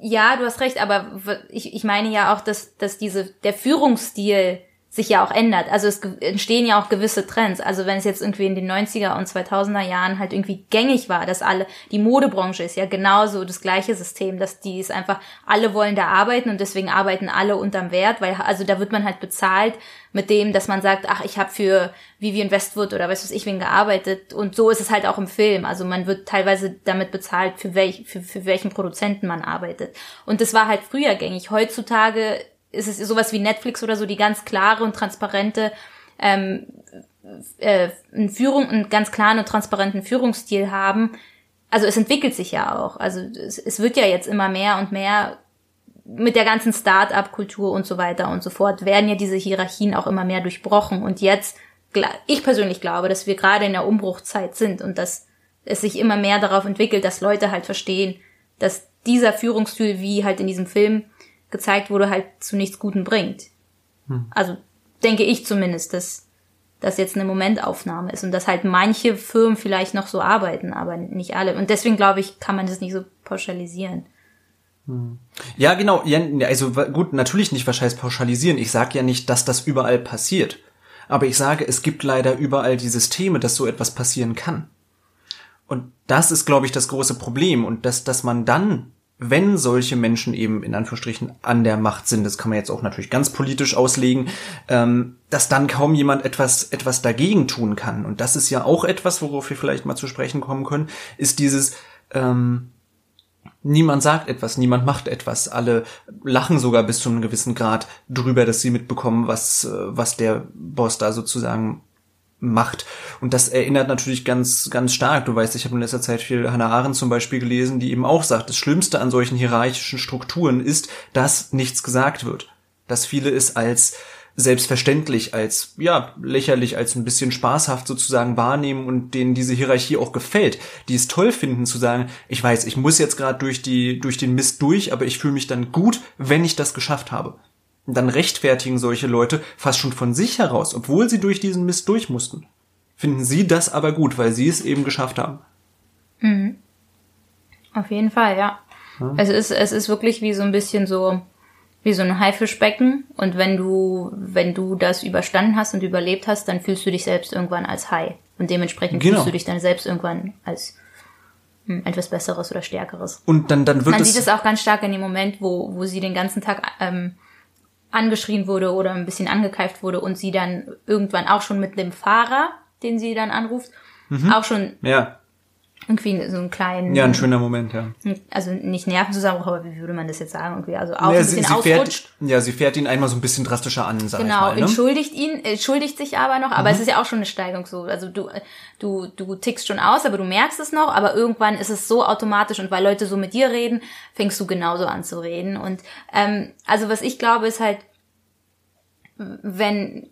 ja, du hast recht, aber ich, ich meine ja auch, dass, dass diese, der Führungsstil sich ja auch ändert. Also es entstehen ja auch gewisse Trends. Also wenn es jetzt irgendwie in den 90er und 2000er Jahren halt irgendwie gängig war, dass alle, die Modebranche ist ja genauso das gleiche System, dass die ist einfach, alle wollen da arbeiten und deswegen arbeiten alle unterm Wert, weil also da wird man halt bezahlt mit dem, dass man sagt, ach, ich habe für Vivian Westwood oder was weiß ich wen gearbeitet und so ist es halt auch im Film. Also man wird teilweise damit bezahlt, für, welch, für, für welchen Produzenten man arbeitet. Und das war halt früher gängig. Heutzutage ist es sowas wie Netflix oder so, die ganz klare und transparente ähm, äh, Führung, einen ganz klaren und transparenten Führungsstil haben. Also es entwickelt sich ja auch. Also es, es wird ja jetzt immer mehr und mehr mit der ganzen Start-up-Kultur und so weiter und so fort werden ja diese Hierarchien auch immer mehr durchbrochen. Und jetzt, ich persönlich glaube, dass wir gerade in der Umbruchzeit sind und dass es sich immer mehr darauf entwickelt, dass Leute halt verstehen, dass dieser Führungsstil, wie halt in diesem Film gezeigt wurde, halt zu nichts Guten bringt. Hm. Also denke ich zumindest, dass das jetzt eine Momentaufnahme ist und dass halt manche Firmen vielleicht noch so arbeiten, aber nicht alle. Und deswegen glaube ich, kann man das nicht so pauschalisieren. Hm. Ja, genau. Also gut, natürlich nicht, was heißt pauschalisieren. Ich sage ja nicht, dass das überall passiert. Aber ich sage, es gibt leider überall die Systeme, dass so etwas passieren kann. Und das ist, glaube ich, das große Problem. Und dass, dass man dann wenn solche Menschen eben in Anführungsstrichen an der Macht sind, das kann man jetzt auch natürlich ganz politisch auslegen, ähm, dass dann kaum jemand etwas, etwas dagegen tun kann. Und das ist ja auch etwas, worauf wir vielleicht mal zu sprechen kommen können, ist dieses, ähm, Niemand sagt etwas, niemand macht etwas. Alle lachen sogar bis zu einem gewissen Grad drüber, dass sie mitbekommen, was, äh, was der Boss da sozusagen macht. Und das erinnert natürlich ganz, ganz stark. Du weißt, ich habe in letzter Zeit viel Hannah Arendt zum Beispiel gelesen, die eben auch sagt, das Schlimmste an solchen hierarchischen Strukturen ist, dass nichts gesagt wird. Dass viele es als selbstverständlich, als, ja, lächerlich, als ein bisschen spaßhaft sozusagen wahrnehmen und denen diese Hierarchie auch gefällt, die es toll finden zu sagen, ich weiß, ich muss jetzt gerade durch die, durch den Mist durch, aber ich fühle mich dann gut, wenn ich das geschafft habe. Dann rechtfertigen solche Leute fast schon von sich heraus, obwohl sie durch diesen Mist durch mussten. Finden sie das aber gut, weil sie es eben geschafft haben. Mhm. Auf jeden Fall, ja. ja. Es ist, es ist wirklich wie so ein bisschen so, wie so ein Haifischbecken. Und wenn du, wenn du das überstanden hast und überlebt hast, dann fühlst du dich selbst irgendwann als Hai. Und dementsprechend genau. fühlst du dich dann selbst irgendwann als hm, etwas Besseres oder Stärkeres. Und dann, dann wird Man sieht es auch ganz stark in dem Moment, wo, wo sie den ganzen Tag ähm, angeschrien wurde oder ein bisschen angekeift wurde und sie dann irgendwann auch schon mit dem Fahrer, den sie dann anruft, mhm. auch schon ja irgendwie so einen kleinen. Ja, ein schöner Moment, ja. Also nicht Nervenzusammenbruch, aber wie würde man das jetzt sagen? Irgendwie, also auch ja, ein bisschen sie, sie fährt, Ja, sie fährt ihn einmal so ein bisschen drastischer an, sag genau, ich mal. Genau, entschuldigt ihn, entschuldigt sich aber noch, aber mhm. es ist ja auch schon eine Steigung so. Also du, du, du tickst schon aus, aber du merkst es noch, aber irgendwann ist es so automatisch und weil Leute so mit dir reden, fängst du genauso an zu reden. Und ähm, also was ich glaube, ist halt, wenn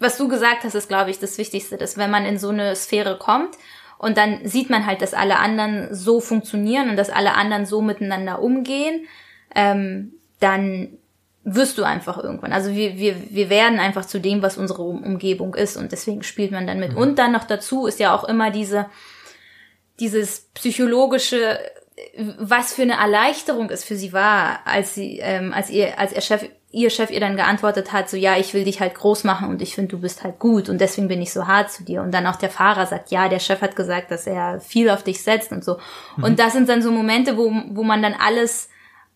was du gesagt hast, ist, glaube ich, das Wichtigste, dass wenn man in so eine Sphäre kommt und dann sieht man halt, dass alle anderen so funktionieren und dass alle anderen so miteinander umgehen, ähm, dann wirst du einfach irgendwann. Also wir, wir, wir werden einfach zu dem, was unsere Umgebung ist und deswegen spielt man dann mit. Mhm. Und dann noch dazu ist ja auch immer diese, dieses psychologische, was für eine Erleichterung es für sie war, als sie, ähm, als ihr, als ihr Chef ihr Chef ihr dann geantwortet hat, so ja, ich will dich halt groß machen und ich finde, du bist halt gut und deswegen bin ich so hart zu dir. Und dann auch der Fahrer sagt, ja, der Chef hat gesagt, dass er viel auf dich setzt und so. Mhm. Und das sind dann so Momente, wo, wo man dann alles,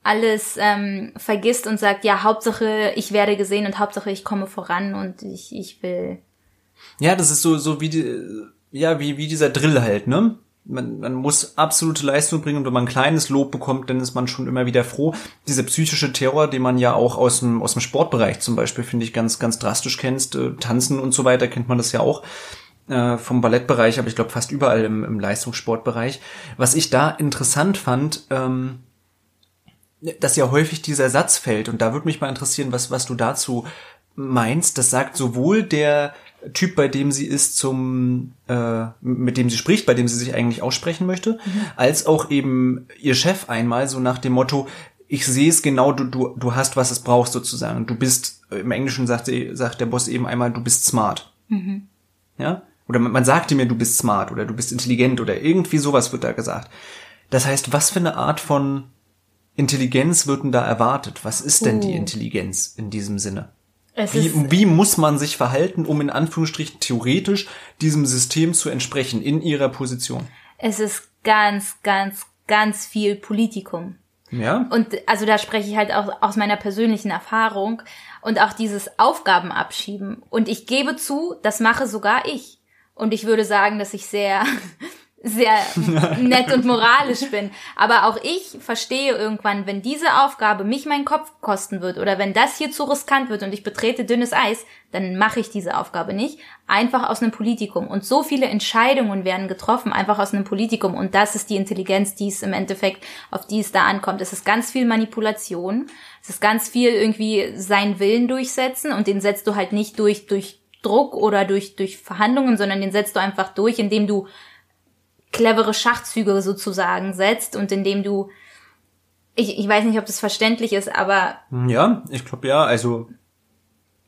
alles ähm, vergisst und sagt, ja, Hauptsache ich werde gesehen und Hauptsache ich komme voran und ich, ich will. Ja, das ist so, so wie die, ja, wie, wie dieser Drill halt, ne? Man, man muss absolute Leistung bringen und wenn man ein kleines Lob bekommt, dann ist man schon immer wieder froh. Dieser psychische Terror, den man ja auch aus dem, aus dem Sportbereich zum Beispiel, finde ich, ganz, ganz drastisch kennst, äh, Tanzen und so weiter kennt man das ja auch äh, vom Ballettbereich, aber ich glaube fast überall im, im Leistungssportbereich. Was ich da interessant fand, ähm, dass ja häufig dieser Satz fällt und da würde mich mal interessieren, was, was du dazu meinst. Das sagt sowohl der Typ, bei dem sie ist, zum äh, mit dem sie spricht, bei dem sie sich eigentlich aussprechen möchte, mhm. als auch eben ihr Chef einmal so nach dem Motto, ich sehe es genau, du, du, du hast, was es brauchst sozusagen. Du bist, im Englischen sagt, sagt der Boss eben einmal, du bist smart. Mhm. Ja? Oder man, man sagte mir, du bist smart oder du bist intelligent oder irgendwie sowas wird da gesagt. Das heißt, was für eine Art von Intelligenz wird denn da erwartet? Was ist denn uh. die Intelligenz in diesem Sinne? Wie, wie muss man sich verhalten, um in Anführungsstrichen theoretisch diesem System zu entsprechen in ihrer Position? Es ist ganz, ganz, ganz viel Politikum. Ja. Und also da spreche ich halt auch aus meiner persönlichen Erfahrung und auch dieses Aufgaben abschieben. Und ich gebe zu, das mache sogar ich. Und ich würde sagen, dass ich sehr sehr nett und moralisch bin. Aber auch ich verstehe irgendwann, wenn diese Aufgabe mich meinen Kopf kosten wird oder wenn das hier zu riskant wird und ich betrete dünnes Eis, dann mache ich diese Aufgabe nicht. Einfach aus einem Politikum. Und so viele Entscheidungen werden getroffen, einfach aus einem Politikum. Und das ist die Intelligenz, die es im Endeffekt, auf die es da ankommt. Es ist ganz viel Manipulation. Es ist ganz viel irgendwie seinen Willen durchsetzen und den setzt du halt nicht durch, durch Druck oder durch, durch Verhandlungen, sondern den setzt du einfach durch, indem du clevere Schachzüge sozusagen setzt und indem du ich, ich weiß nicht, ob das verständlich ist, aber ja, ich glaube ja, also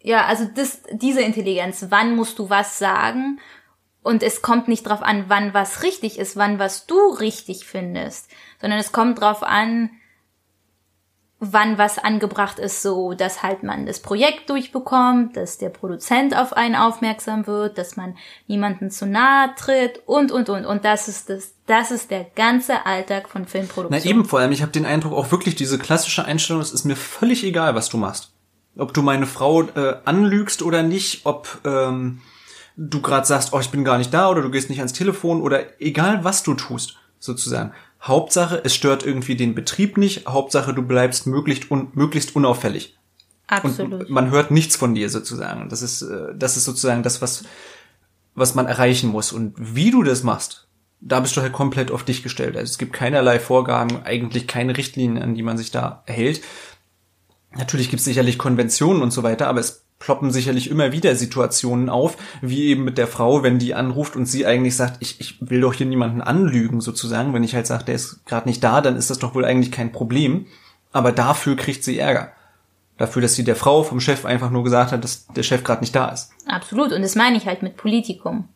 ja, also das diese Intelligenz, wann musst du was sagen? Und es kommt nicht drauf an, wann was richtig ist, wann was du richtig findest, sondern es kommt drauf an, wann was angebracht ist, so dass halt man das Projekt durchbekommt, dass der Produzent auf einen aufmerksam wird, dass man niemanden zu nahe tritt und und und und das ist das das ist der ganze Alltag von Filmproduktion. Na eben vor allem, ich habe den Eindruck auch wirklich diese klassische Einstellung, es ist mir völlig egal, was du machst. Ob du meine Frau äh, anlügst oder nicht, ob ähm, du gerade sagst, oh, ich bin gar nicht da oder du gehst nicht ans Telefon oder egal was du tust, sozusagen. Hauptsache, es stört irgendwie den Betrieb nicht. Hauptsache, du bleibst möglichst, un möglichst unauffällig. Absolut. Und man hört nichts von dir sozusagen. Das ist, äh, das ist sozusagen das, was, was man erreichen muss. Und wie du das machst, da bist du halt komplett auf dich gestellt. Also es gibt keinerlei Vorgaben, eigentlich keine Richtlinien, an die man sich da hält. Natürlich gibt es sicherlich Konventionen und so weiter, aber es ploppen sicherlich immer wieder Situationen auf, wie eben mit der Frau, wenn die anruft und sie eigentlich sagt, ich, ich will doch hier niemanden anlügen sozusagen. Wenn ich halt sage, der ist gerade nicht da, dann ist das doch wohl eigentlich kein Problem. Aber dafür kriegt sie Ärger. Dafür, dass sie der Frau vom Chef einfach nur gesagt hat, dass der Chef gerade nicht da ist. Absolut. Und das meine ich halt mit Politikum.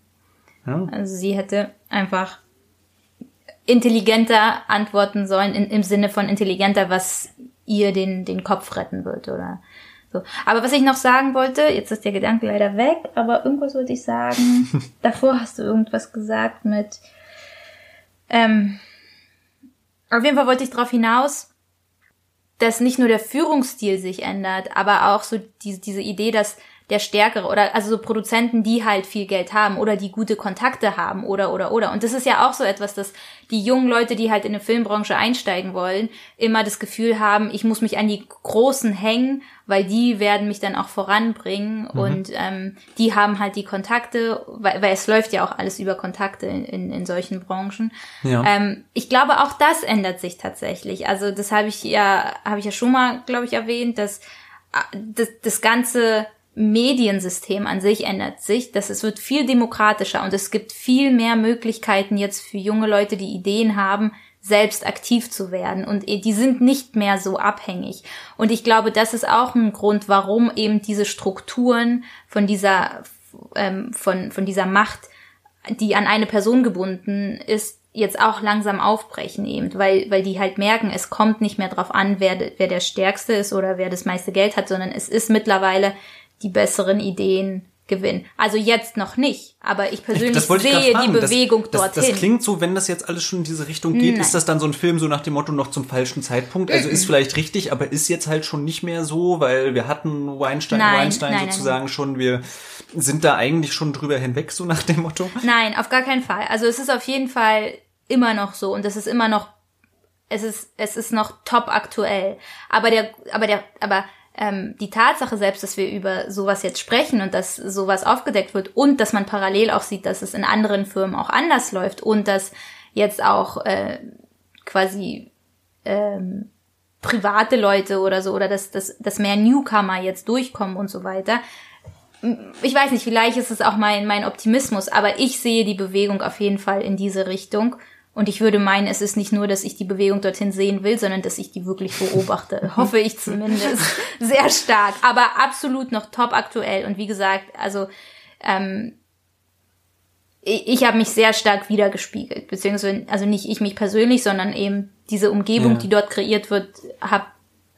Ja. Also sie hätte einfach intelligenter antworten sollen, in, im Sinne von intelligenter, was ihr den, den Kopf retten wird, oder so. Aber was ich noch sagen wollte, jetzt ist der Gedanke leider weg, aber irgendwas wollte ich sagen. Davor hast du irgendwas gesagt mit, ähm, auf jeden Fall wollte ich darauf hinaus, dass nicht nur der Führungsstil sich ändert, aber auch so diese, diese Idee, dass der Stärkere oder also so Produzenten, die halt viel Geld haben oder die gute Kontakte haben oder oder oder. Und das ist ja auch so etwas, dass die jungen Leute, die halt in eine Filmbranche einsteigen wollen, immer das Gefühl haben, ich muss mich an die Großen hängen, weil die werden mich dann auch voranbringen mhm. und ähm, die haben halt die Kontakte, weil, weil es läuft ja auch alles über Kontakte in, in, in solchen Branchen. Ja. Ähm, ich glaube, auch das ändert sich tatsächlich. Also das habe ich ja, habe ich ja schon mal, glaube ich, erwähnt, dass äh, das, das ganze Mediensystem an sich ändert sich, dass es wird viel demokratischer und es gibt viel mehr Möglichkeiten jetzt für junge Leute, die Ideen haben, selbst aktiv zu werden und die sind nicht mehr so abhängig. Und ich glaube, das ist auch ein Grund, warum eben diese Strukturen von dieser, ähm, von, von dieser Macht, die an eine Person gebunden ist, jetzt auch langsam aufbrechen eben, weil, weil die halt merken, es kommt nicht mehr drauf an, wer, wer der Stärkste ist oder wer das meiste Geld hat, sondern es ist mittlerweile die besseren Ideen gewinnen. Also jetzt noch nicht, aber ich persönlich ich, sehe die Bewegung das, dorthin. Das, das klingt so, wenn das jetzt alles schon in diese Richtung geht, Nein. ist das dann so ein Film so nach dem Motto noch zum falschen Zeitpunkt? Also ist vielleicht richtig, aber ist jetzt halt schon nicht mehr so, weil wir hatten Weinstein, nein, Weinstein nein, sozusagen schon, wir sind da eigentlich schon drüber hinweg, so nach dem Motto? Nein, auf gar keinen Fall. Also es ist auf jeden Fall immer noch so und es ist immer noch es ist es ist noch top aktuell. Aber der aber der aber ähm, die Tatsache selbst, dass wir über sowas jetzt sprechen und dass sowas aufgedeckt wird und dass man parallel auch sieht, dass es in anderen Firmen auch anders läuft und dass jetzt auch äh, quasi ähm, private Leute oder so oder dass, dass, dass mehr Newcomer jetzt durchkommen und so weiter. Ich weiß nicht, vielleicht ist es auch mein, mein Optimismus, aber ich sehe die Bewegung auf jeden Fall in diese Richtung und ich würde meinen, es ist nicht nur, dass ich die Bewegung dorthin sehen will, sondern dass ich die wirklich beobachte. Hoffe ich zumindest. Sehr stark. Aber absolut noch top aktuell. Und wie gesagt, also ähm, ich, ich habe mich sehr stark wiedergespiegelt. Beziehungsweise, also nicht ich mich persönlich, sondern eben diese Umgebung, ja. die dort kreiert wird, habe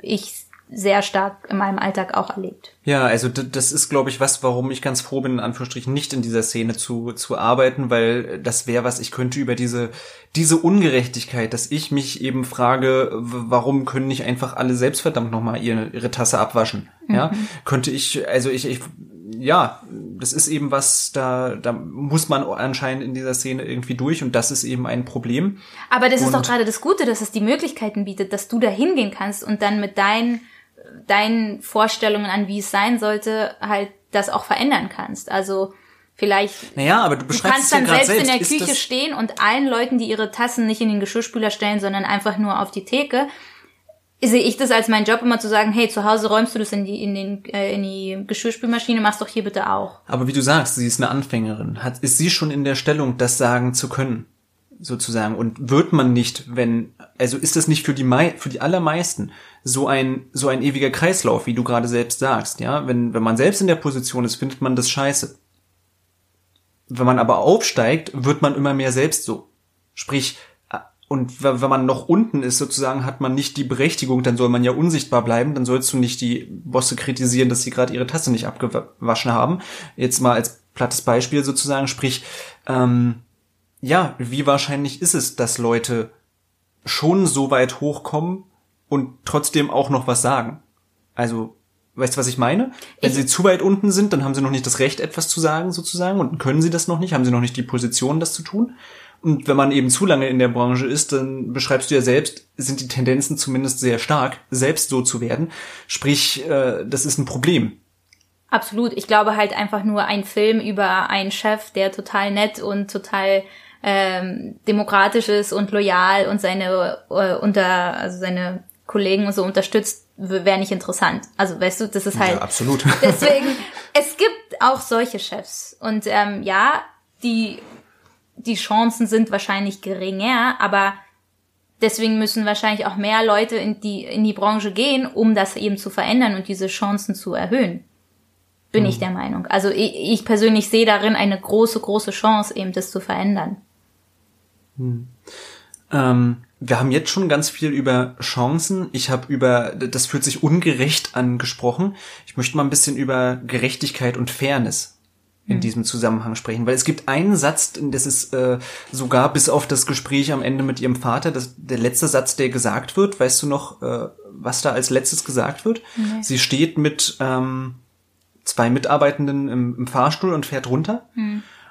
ich sehr stark in meinem Alltag auch erlebt. Ja, also das ist, glaube ich, was, warum ich ganz froh bin, in Anführungsstrichen nicht in dieser Szene zu, zu arbeiten, weil das wäre was, ich könnte über diese, diese Ungerechtigkeit, dass ich mich eben frage, warum können nicht einfach alle selbst verdammt nochmal ihre, ihre Tasse abwaschen? Mhm. Ja, könnte ich, also ich, ich, ja, das ist eben was, da, da muss man anscheinend in dieser Szene irgendwie durch und das ist eben ein Problem. Aber das und ist doch gerade das Gute, dass es die Möglichkeiten bietet, dass du da hingehen kannst und dann mit deinen deinen Vorstellungen an, wie es sein sollte, halt das auch verändern kannst. Also vielleicht. Naja, aber du beschreibst du kannst dann selbst, selbst in der Küche stehen und allen Leuten, die ihre Tassen nicht in den Geschirrspüler stellen, sondern einfach nur auf die Theke, sehe ich das als meinen Job immer zu sagen, hey, zu Hause räumst du das in die in den äh, in die Geschirrspülmaschine, machst doch hier bitte auch. Aber wie du sagst, sie ist eine Anfängerin. Hat ist sie schon in der Stellung, das sagen zu können? sozusagen und wird man nicht, wenn also ist das nicht für die mei für die allermeisten so ein so ein ewiger Kreislauf, wie du gerade selbst sagst, ja? Wenn wenn man selbst in der Position ist, findet man das scheiße. Wenn man aber aufsteigt, wird man immer mehr selbst so. Sprich, und wenn man noch unten ist, sozusagen, hat man nicht die Berechtigung, dann soll man ja unsichtbar bleiben, dann sollst du nicht die Bosse kritisieren, dass sie gerade ihre Tasse nicht abgewaschen haben. Jetzt mal als plattes Beispiel sozusagen, sprich, ähm, ja, wie wahrscheinlich ist es, dass Leute schon so weit hochkommen und trotzdem auch noch was sagen? Also, weißt du, was ich meine? Wenn ich sie zu weit unten sind, dann haben sie noch nicht das Recht, etwas zu sagen, sozusagen, und können sie das noch nicht, haben sie noch nicht die Position, das zu tun. Und wenn man eben zu lange in der Branche ist, dann beschreibst du ja selbst, sind die Tendenzen zumindest sehr stark, selbst so zu werden. Sprich, äh, das ist ein Problem. Absolut. Ich glaube halt einfach nur ein Film über einen Chef, der total nett und total ähm, demokratisch ist und loyal und seine äh, unter also seine Kollegen und so unterstützt, wäre nicht interessant. Also weißt du, das ist halt Ja, absolut. deswegen. es gibt auch solche Chefs und ähm, ja, die die Chancen sind wahrscheinlich geringer, aber deswegen müssen wahrscheinlich auch mehr Leute in die in die Branche gehen, um das eben zu verändern und diese Chancen zu erhöhen. Bin ich der Meinung. Also ich, ich persönlich sehe darin eine große, große Chance, eben das zu verändern. Ähm, wir haben jetzt schon ganz viel über Chancen. Ich habe über, das fühlt sich ungerecht angesprochen. Ich möchte mal ein bisschen über Gerechtigkeit und Fairness in diesem Zusammenhang sprechen, weil es gibt einen Satz, das ist äh, sogar bis auf das Gespräch am Ende mit ihrem Vater, das, der letzte Satz, der gesagt wird. Weißt du noch, äh, was da als letztes gesagt wird? Sie steht mit ähm, zwei Mitarbeitenden im, im Fahrstuhl und fährt runter.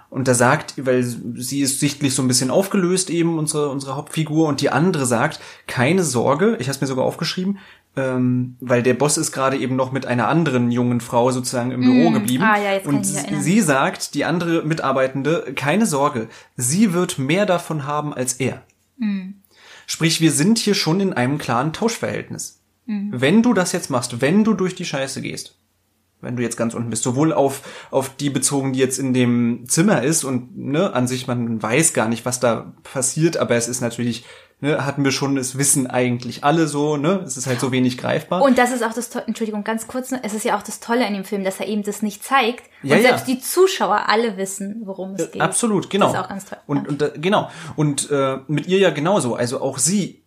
Und da sagt, weil sie ist sichtlich so ein bisschen aufgelöst eben, unsere, unsere Hauptfigur, und die andere sagt, keine Sorge, ich habe es mir sogar aufgeschrieben, ähm, weil der Boss ist gerade eben noch mit einer anderen jungen Frau sozusagen im Büro geblieben. Ah, ja, jetzt und sie sagt, die andere Mitarbeitende, keine Sorge, sie wird mehr davon haben als er. Sprich, wir sind hier schon in einem klaren Tauschverhältnis. Wenn du das jetzt machst, wenn du durch die Scheiße gehst, wenn du jetzt ganz unten bist, sowohl auf, auf die bezogen, die jetzt in dem Zimmer ist und ne, an sich man weiß gar nicht, was da passiert, aber es ist natürlich, ne, hatten wir schon, es wissen eigentlich alle so, ne, es ist halt so wenig greifbar. Und das ist auch das Tolle, Entschuldigung, ganz kurz, es ist ja auch das Tolle an dem Film, dass er eben das nicht zeigt. Und ja. selbst die Zuschauer alle wissen, worum es geht. Absolut, genau. Das ist auch ganz toll. Und, und äh, genau. Und äh, mit ihr ja genauso. Also auch sie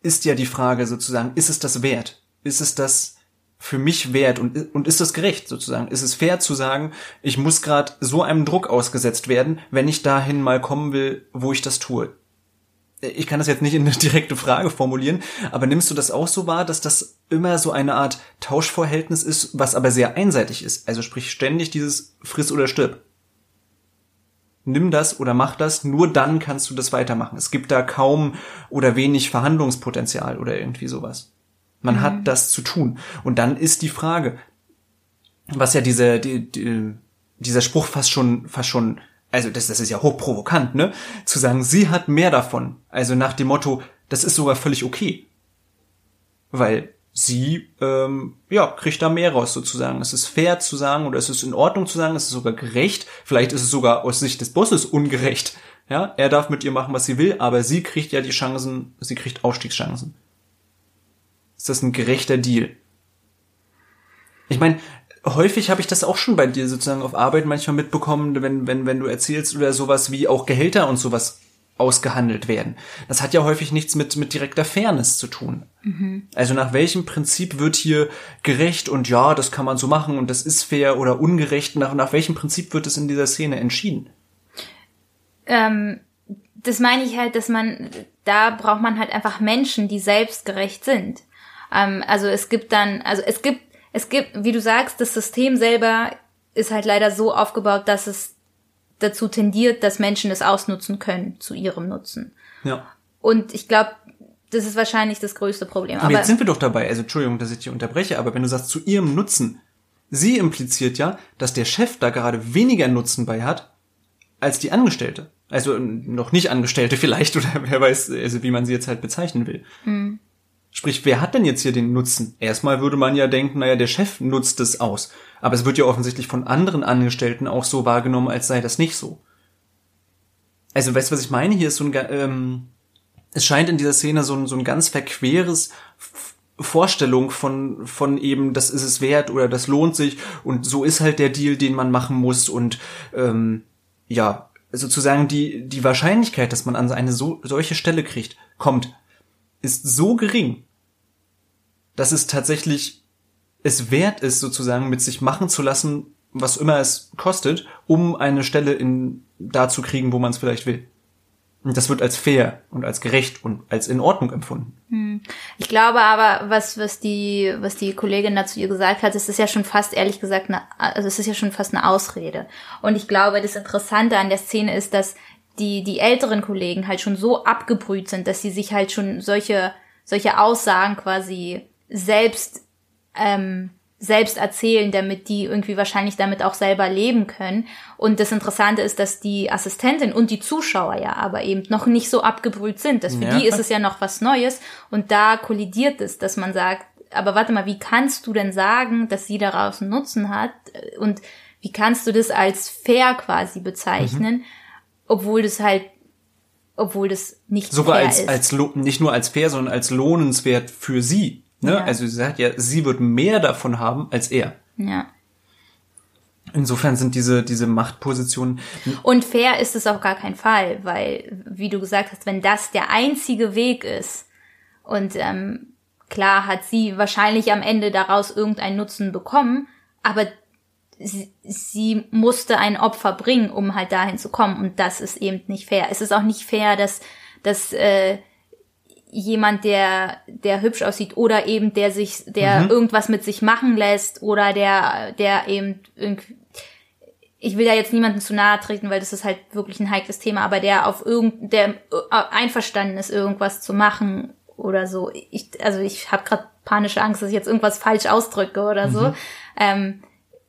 ist ja die Frage sozusagen, ist es das wert? Ist es das für mich wert und, und ist das gerecht sozusagen? Ist es fair zu sagen, ich muss gerade so einem Druck ausgesetzt werden, wenn ich dahin mal kommen will, wo ich das tue? Ich kann das jetzt nicht in eine direkte Frage formulieren, aber nimmst du das auch so wahr, dass das immer so eine Art Tauschverhältnis ist, was aber sehr einseitig ist? Also sprich ständig dieses Friss oder stirb nimm das oder mach das, nur dann kannst du das weitermachen. Es gibt da kaum oder wenig Verhandlungspotenzial oder irgendwie sowas. Man hat das zu tun. Und dann ist die Frage, was ja diese, die, die, dieser Spruch fast schon, fast schon, also das, das ist ja hochprovokant, ne? Zu sagen, sie hat mehr davon. Also nach dem Motto, das ist sogar völlig okay. Weil sie, ähm, ja, kriegt da mehr raus sozusagen. Es ist fair zu sagen oder es ist in Ordnung zu sagen, es ist sogar gerecht. Vielleicht ist es sogar aus Sicht des Bosses ungerecht. Ja, er darf mit ihr machen, was sie will, aber sie kriegt ja die Chancen, sie kriegt Aufstiegschancen. Ist das ein gerechter Deal? Ich meine, häufig habe ich das auch schon bei dir sozusagen auf Arbeit manchmal mitbekommen, wenn, wenn, wenn du erzählst oder sowas wie auch Gehälter und sowas ausgehandelt werden. Das hat ja häufig nichts mit, mit direkter Fairness zu tun. Also nach welchem Prinzip wird hier gerecht und ja, das kann man so machen und das ist fair oder ungerecht? Nach, nach welchem Prinzip wird es in dieser Szene entschieden? ähm, das meine ich halt, dass man, da braucht man halt einfach Menschen, die selbstgerecht sind. Ähm, also es gibt dann, also es gibt, es gibt, wie du sagst, das System selber ist halt leider so aufgebaut, dass es dazu tendiert, dass Menschen es ausnutzen können zu ihrem Nutzen. Ja. Und ich glaube, das ist wahrscheinlich das größte Problem. Aber Aber jetzt sind wir doch dabei, also Entschuldigung, dass ich dich unterbreche, aber wenn du sagst, zu ihrem Nutzen, sie impliziert ja, dass der Chef da gerade weniger Nutzen bei hat, als die Angestellte. Also noch nicht Angestellte vielleicht, oder wer weiß, also wie man sie jetzt halt bezeichnen will. Sprich, wer hat denn jetzt hier den Nutzen? Erstmal würde man ja denken, naja, der Chef nutzt es aus. Aber es wird ja offensichtlich von anderen Angestellten auch so wahrgenommen, als sei das nicht so. Also, weißt du, was ich meine? Hier ist so ein, ähm, es scheint in dieser Szene so ein, so ein ganz verqueres Vorstellung von, von eben, das ist es wert oder das lohnt sich und so ist halt der Deal, den man machen muss und ähm, ja, sozusagen die, die Wahrscheinlichkeit, dass man an eine so, solche Stelle kriegt, kommt, ist so gering, dass es tatsächlich es wert ist, sozusagen mit sich machen zu lassen, was immer es kostet, um eine Stelle in da zu kriegen, wo man es vielleicht will. Und das wird als fair und als gerecht und als in Ordnung empfunden. Ich glaube aber, was, was die, was die Kollegin dazu ihr gesagt hat, es ist ja schon fast, ehrlich gesagt, eine, also es ist ja schon fast eine Ausrede. Und ich glaube, das Interessante an der Szene ist, dass die, die älteren Kollegen halt schon so abgebrüht sind, dass sie sich halt schon solche, solche Aussagen quasi selbst, ähm, selbst erzählen, damit die irgendwie wahrscheinlich damit auch selber leben können. Und das Interessante ist, dass die Assistentin und die Zuschauer ja aber eben noch nicht so abgebrüht sind. Das für Ja. die ist es ja noch was Neues. Und da kollidiert es, dass man sagt, aber warte mal, wie kannst du denn sagen, dass sie daraus einen Nutzen hat? Und wie kannst du das als fair quasi bezeichnen, Mhm. obwohl das halt, obwohl das nicht Sogar fair als, ist? als nicht nur als fair, sondern als lohnenswert für sie. Ne? Ja. Also sie sagt ja, sie wird mehr davon haben als er. ja. Insofern sind diese, diese Machtpositionen. Und fair ist es auf gar keinen Fall, weil, wie du gesagt hast, wenn das der einzige Weg ist und ähm, klar hat sie wahrscheinlich am Ende daraus irgendeinen Nutzen bekommen, aber sie, sie musste ein Opfer bringen, um halt dahin zu kommen und das ist eben nicht fair. Es ist auch nicht fair, dass, dass äh, jemand, der, der hübsch aussieht oder eben der sich, der irgendwas mit sich machen lässt oder der, der eben irgendwie, ich will da jetzt niemandem zu nahe treten, weil das ist halt wirklich ein heikles Thema, aber der auf irgend, der äh, einverstanden ist, irgendwas zu machen oder so. Ich, also ich habe gerade panische Angst, dass ich jetzt irgendwas falsch ausdrücke oder so. Ähm,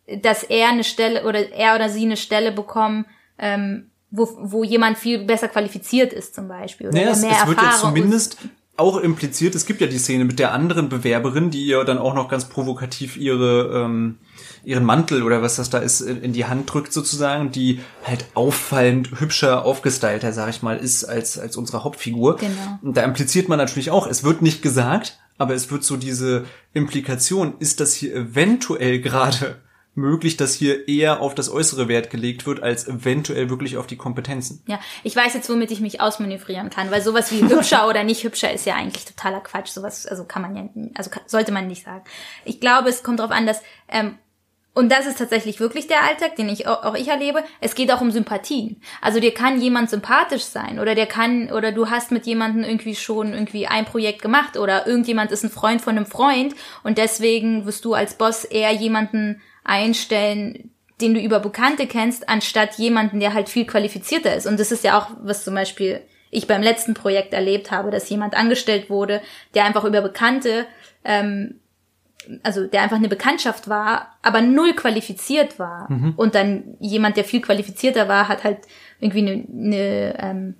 dass er eine Stelle oder er oder sie eine Stelle bekommen, ähm, wo, wo jemand viel besser qualifiziert ist zum Beispiel. Oder Naja, es, mehr es wird ja Erfahrung zumindest auch impliziert, es gibt ja die Szene mit der anderen Bewerberin, die ihr dann auch noch ganz provokativ ihre, ähm, ihren Mantel oder was das da ist, in, in die Hand drückt sozusagen, die halt auffallend hübscher, aufgestylter, sag ich mal, ist als, als unsere Hauptfigur. Genau. Und da impliziert man natürlich auch, es wird nicht gesagt, aber es wird so diese Implikation, ist das hier eventuell gerade möglich, dass hier eher auf das äußere Wert gelegt wird, als eventuell wirklich auf die Kompetenzen. Ja, ich weiß jetzt, womit ich mich ausmanövrieren kann, weil sowas wie hübscher oder nicht hübscher ist ja eigentlich totaler Quatsch. Sowas, also kann man ja, also kann, sollte man nicht sagen. Ich glaube, es kommt darauf an, dass ähm, und das ist tatsächlich wirklich der Alltag, den ich auch ich erlebe. Es geht auch um Sympathien. Also dir kann jemand sympathisch sein oder der kann oder du hast mit jemandem irgendwie schon irgendwie ein Projekt gemacht oder irgendjemand ist ein Freund von einem Freund und deswegen wirst du als Boss eher jemanden einstellen, den du über Bekannte kennst, anstatt jemanden, der halt viel qualifizierter ist. Und das ist ja auch, was zum Beispiel ich beim letzten Projekt erlebt habe, dass jemand angestellt wurde, der einfach über Bekannte, ähm, also der einfach eine Bekanntschaft war, aber null qualifiziert war. Und dann jemand, der viel qualifizierter war, hat halt irgendwie eine, eine ähm,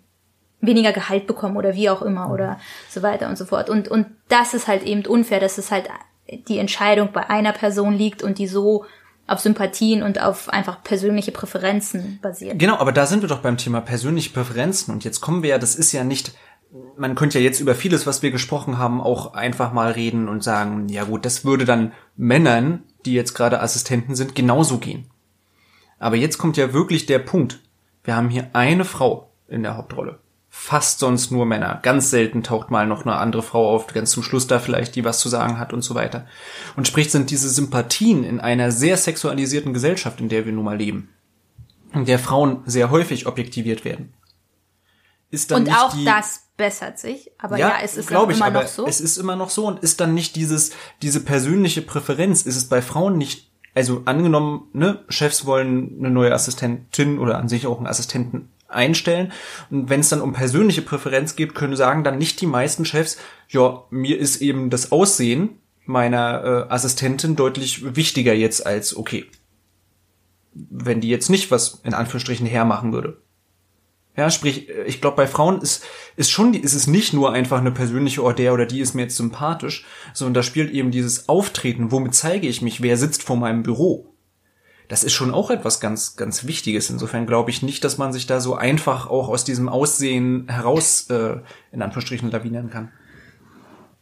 weniger Gehalt bekommen oder wie auch immer oder so weiter und so fort. Und, und das ist halt eben unfair, dass es halt die Entscheidung bei einer Person liegt und die so auf Sympathien und auf einfach persönliche Präferenzen basiert. Genau, aber da sind wir doch beim Thema persönliche Präferenzen. Und jetzt kommen wir ja, das ist ja nicht, man könnte ja jetzt über vieles, was wir gesprochen haben, auch einfach mal reden und sagen, ja gut, das würde dann Männern, die jetzt gerade Assistenten sind, genauso gehen. Aber jetzt kommt ja wirklich der Punkt. Wir haben hier eine Frau in der Hauptrolle. Fast sonst nur Männer. Ganz selten taucht mal noch eine andere Frau auf, ganz zum Schluss da vielleicht, die was zu sagen hat und so weiter. Und sprich sind diese Sympathien in einer sehr sexualisierten Gesellschaft, in der wir nun mal leben, in der Frauen sehr häufig objektiviert werden. Ist dann Und nicht auch die, das bessert sich, aber ja, es ist ich, immer aber noch so. Es ist immer noch so und ist dann nicht dieses, diese persönliche Präferenz, ist es bei Frauen nicht, also angenommen, ne, Chefs wollen eine neue Assistentin oder an sich auch einen Assistenten einstellen. Und wenn es dann um persönliche Präferenz geht, können sagen dann nicht die meisten Chefs, ja, mir ist eben das Aussehen meiner äh, Assistentin deutlich wichtiger jetzt als, okay, wenn die jetzt nicht was in Anführungsstrichen hermachen würde. Ja, sprich, äh, ich glaube, bei Frauen ist, ist schon, ist es nicht nur einfach eine persönliche, oh, der oder die ist mir jetzt sympathisch, sondern da spielt eben dieses Auftreten, womit zeige ich mich, wer sitzt vor meinem Büro. Das ist schon auch etwas ganz, ganz Wichtiges. Insofern glaube ich nicht, dass man sich da so einfach auch aus diesem Aussehen heraus, äh, in Anführungsstrichen, lawinieren kann.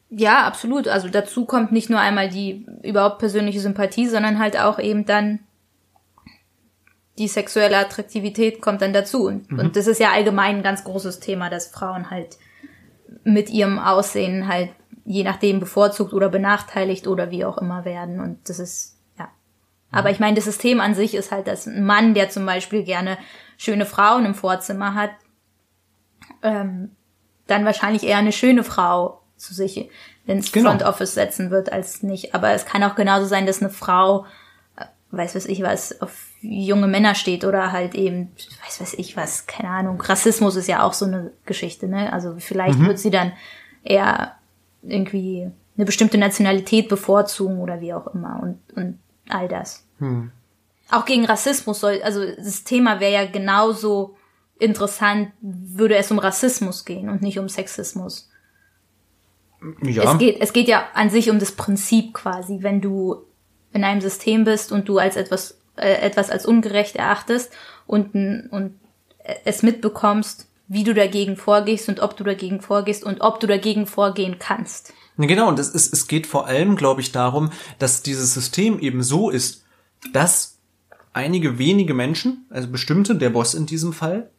Ja, absolut. Also dazu kommt nicht nur einmal die überhaupt persönliche Sympathie, sondern halt auch eben dann die sexuelle Attraktivität kommt dann dazu. Und, und das ist ja allgemein ein ganz großes Thema, dass Frauen halt mit ihrem Aussehen halt je nachdem bevorzugt oder benachteiligt oder wie auch immer werden. Und das ist. Aber ich meine, das System an sich ist halt, dass ein Mann, der zum Beispiel gerne schöne Frauen im Vorzimmer hat, ähm, dann wahrscheinlich eher eine schöne Frau zu sich ins Genau. Front Office setzen wird als nicht. Aber es kann auch genauso sein, dass eine Frau, äh, weiß was ich was, auf junge Männer steht oder halt eben, weiß weiß ich was, keine Ahnung. Rassismus ist ja auch so eine Geschichte, ne? Also vielleicht wird sie dann eher irgendwie eine bestimmte Nationalität bevorzugen oder wie auch immer und, und all das. Auch gegen Rassismus soll, also das Thema wäre ja genauso interessant, würde es um Rassismus gehen und nicht um Sexismus. Ja. Es geht, es geht ja an sich um das Prinzip quasi, wenn du in einem System bist und du als etwas, äh, etwas als ungerecht erachtest und, und es mitbekommst, wie du dagegen vorgehst und ob du dagegen vorgehst und ob du dagegen vorgehen kannst. Genau, und es, ist, es geht vor allem, glaube ich, darum, dass dieses System eben so ist, dass einige wenige Menschen, also bestimmte, der Boss in diesem Fall,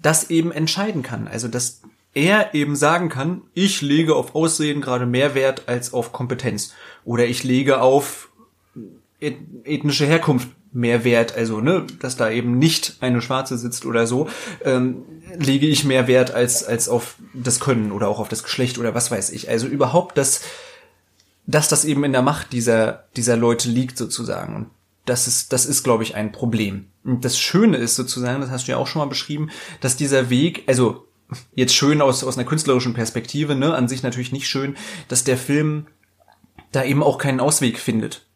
das eben entscheiden kann. Also dass er eben sagen kann, ich lege auf Aussehen gerade mehr Wert als auf Kompetenz. Oder ich lege auf eth- ethnische Herkunft mehr Wert, also ne, dass da eben nicht eine Schwarze sitzt oder so, ähm, lege ich mehr Wert als als auf das Können oder auch auf das Geschlecht oder was weiß ich. Also überhaupt, dass dass das eben in der Macht dieser dieser Leute liegt sozusagen. Und das ist das ist glaube ich ein Problem. Und das Schöne ist sozusagen, das hast du ja auch schon mal beschrieben, dass dieser Weg, also jetzt schön aus aus einer künstlerischen Perspektive, ne, an sich natürlich nicht schön, dass der Film da eben auch keinen Ausweg findet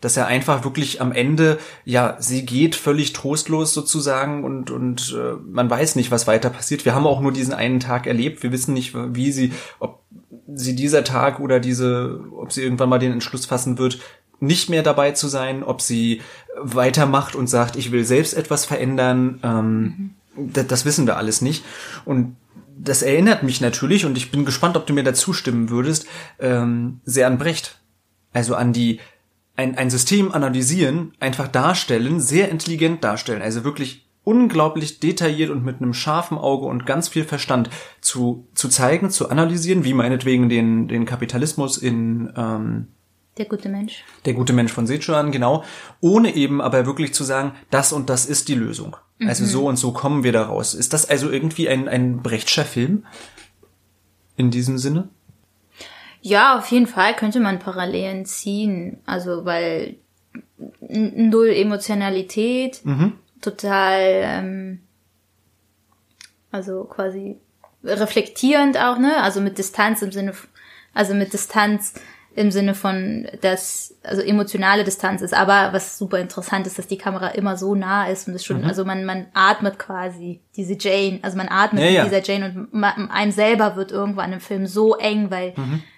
dass er einfach wirklich am Ende, ja, sie geht völlig trostlos sozusagen und, und äh, man weiß nicht, was weiter passiert. Wir haben auch nur diesen einen Tag erlebt. Wir wissen nicht, wie sie, ob sie dieser Tag oder diese, ob sie irgendwann mal den Entschluss fassen wird, nicht mehr dabei zu sein, ob sie weitermacht und sagt, ich will selbst etwas verändern. Ähm, das, das wissen wir alles nicht. Und das erinnert mich natürlich, und ich bin gespannt, ob du mir dazu stimmen würdest, ähm, sehr an Brecht. Also an die ein, ein System analysieren, einfach darstellen, sehr intelligent darstellen, also wirklich unglaublich detailliert und mit einem scharfen Auge und ganz viel Verstand zu, zu zeigen, zu analysieren, wie meinetwegen den, den Kapitalismus in ähm, Der gute Mensch. der gute Mensch von Sichuan, genau, ohne eben aber wirklich zu sagen, das und das ist die Lösung. Also so und so kommen wir da raus. Ist das also irgendwie ein, ein Brechtscher Film? In diesem Sinne? Ja, auf jeden Fall könnte man Parallelen ziehen. Also, weil null Emotionalität, total, ähm, also quasi reflektierend auch, ne? Also mit Distanz im Sinne, also mit Distanz im Sinne von, dass, also emotionale Distanz ist, aber was super interessant ist, dass die Kamera immer so nah ist und es schon, also man, man atmet quasi diese Jane, also man atmet Ja, mit ja. dieser Jane und ma, einem selber wird irgendwann im Film so eng, weil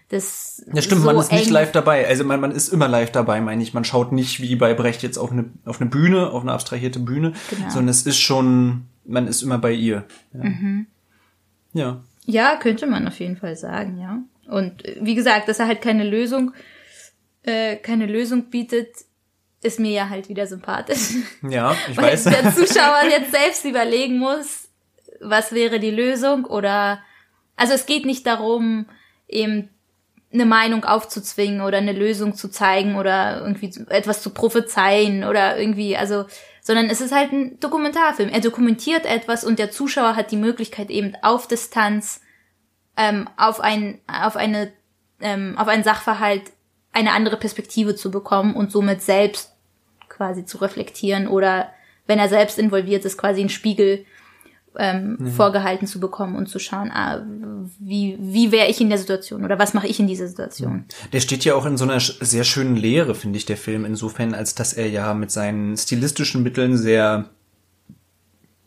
das Ja, stimmt, so man ist nicht live dabei. Also man, man ist immer live dabei, meine ich. Man schaut nicht wie bei Brecht jetzt auf eine, auf eine Bühne, auf eine abstrahierte Bühne, Genau. sondern es ist schon, man ist immer bei ihr. Ja. ja. Ja, könnte man auf jeden Fall sagen, ja. Und äh, wie gesagt, dass er halt keine Lösung, äh, keine Lösung bietet, ist mir ja halt wieder sympathisch. Ja, ich Weil weiß. der Zuschauer jetzt selbst überlegen muss, was wäre die Lösung oder, also es geht nicht darum, eben eine Meinung aufzuzwingen oder eine Lösung zu zeigen oder irgendwie etwas zu prophezeien oder irgendwie, also, sondern es ist halt ein Dokumentarfilm. Er dokumentiert etwas und der Zuschauer hat die Möglichkeit eben auf Distanz ähm, auf ein, auf eine, ähm, auf einen Sachverhalt eine andere Perspektive zu bekommen und somit selbst quasi zu reflektieren oder wenn er selbst involviert ist, quasi einen Spiegel ähm, vorgehalten zu bekommen und zu schauen, ah, wie, wie wäre ich in der Situation oder was mache ich in dieser Situation. Der steht ja auch in so einer sehr schönen Lehre, finde ich, der Film, insofern, als dass er ja mit seinen stilistischen Mitteln sehr,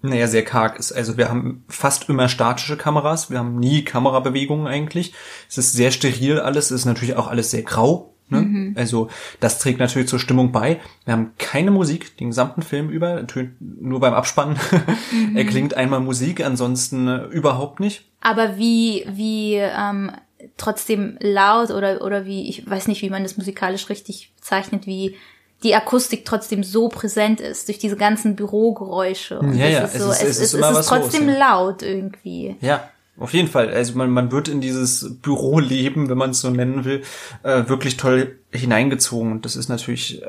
naja, sehr karg ist. Also wir haben fast immer statische Kameras, wir haben nie Kamerabewegungen eigentlich. Es ist sehr steril alles, es ist natürlich auch alles sehr grau. Ne? Also das trägt natürlich zur Stimmung bei. Wir haben keine Musik den gesamten Film über, natürlich nur beim Abspannen. er klingt einmal Musik, ansonsten äh, überhaupt nicht. Aber wie, wie ähm, trotzdem laut oder, oder wie, ich weiß nicht, wie man das musikalisch richtig bezeichnet, wie die Akustik trotzdem so präsent ist durch diese ganzen Bürogeräusche. Und Ja, es ja, ist es so, ist- es, es ist es ist trotzdem los, ja. laut irgendwie. Ja, auf jeden Fall. Also man, man wird in dieses Büroleben, wenn man es so nennen will, äh, wirklich toll hineingezogen. Und das ist natürlich äh,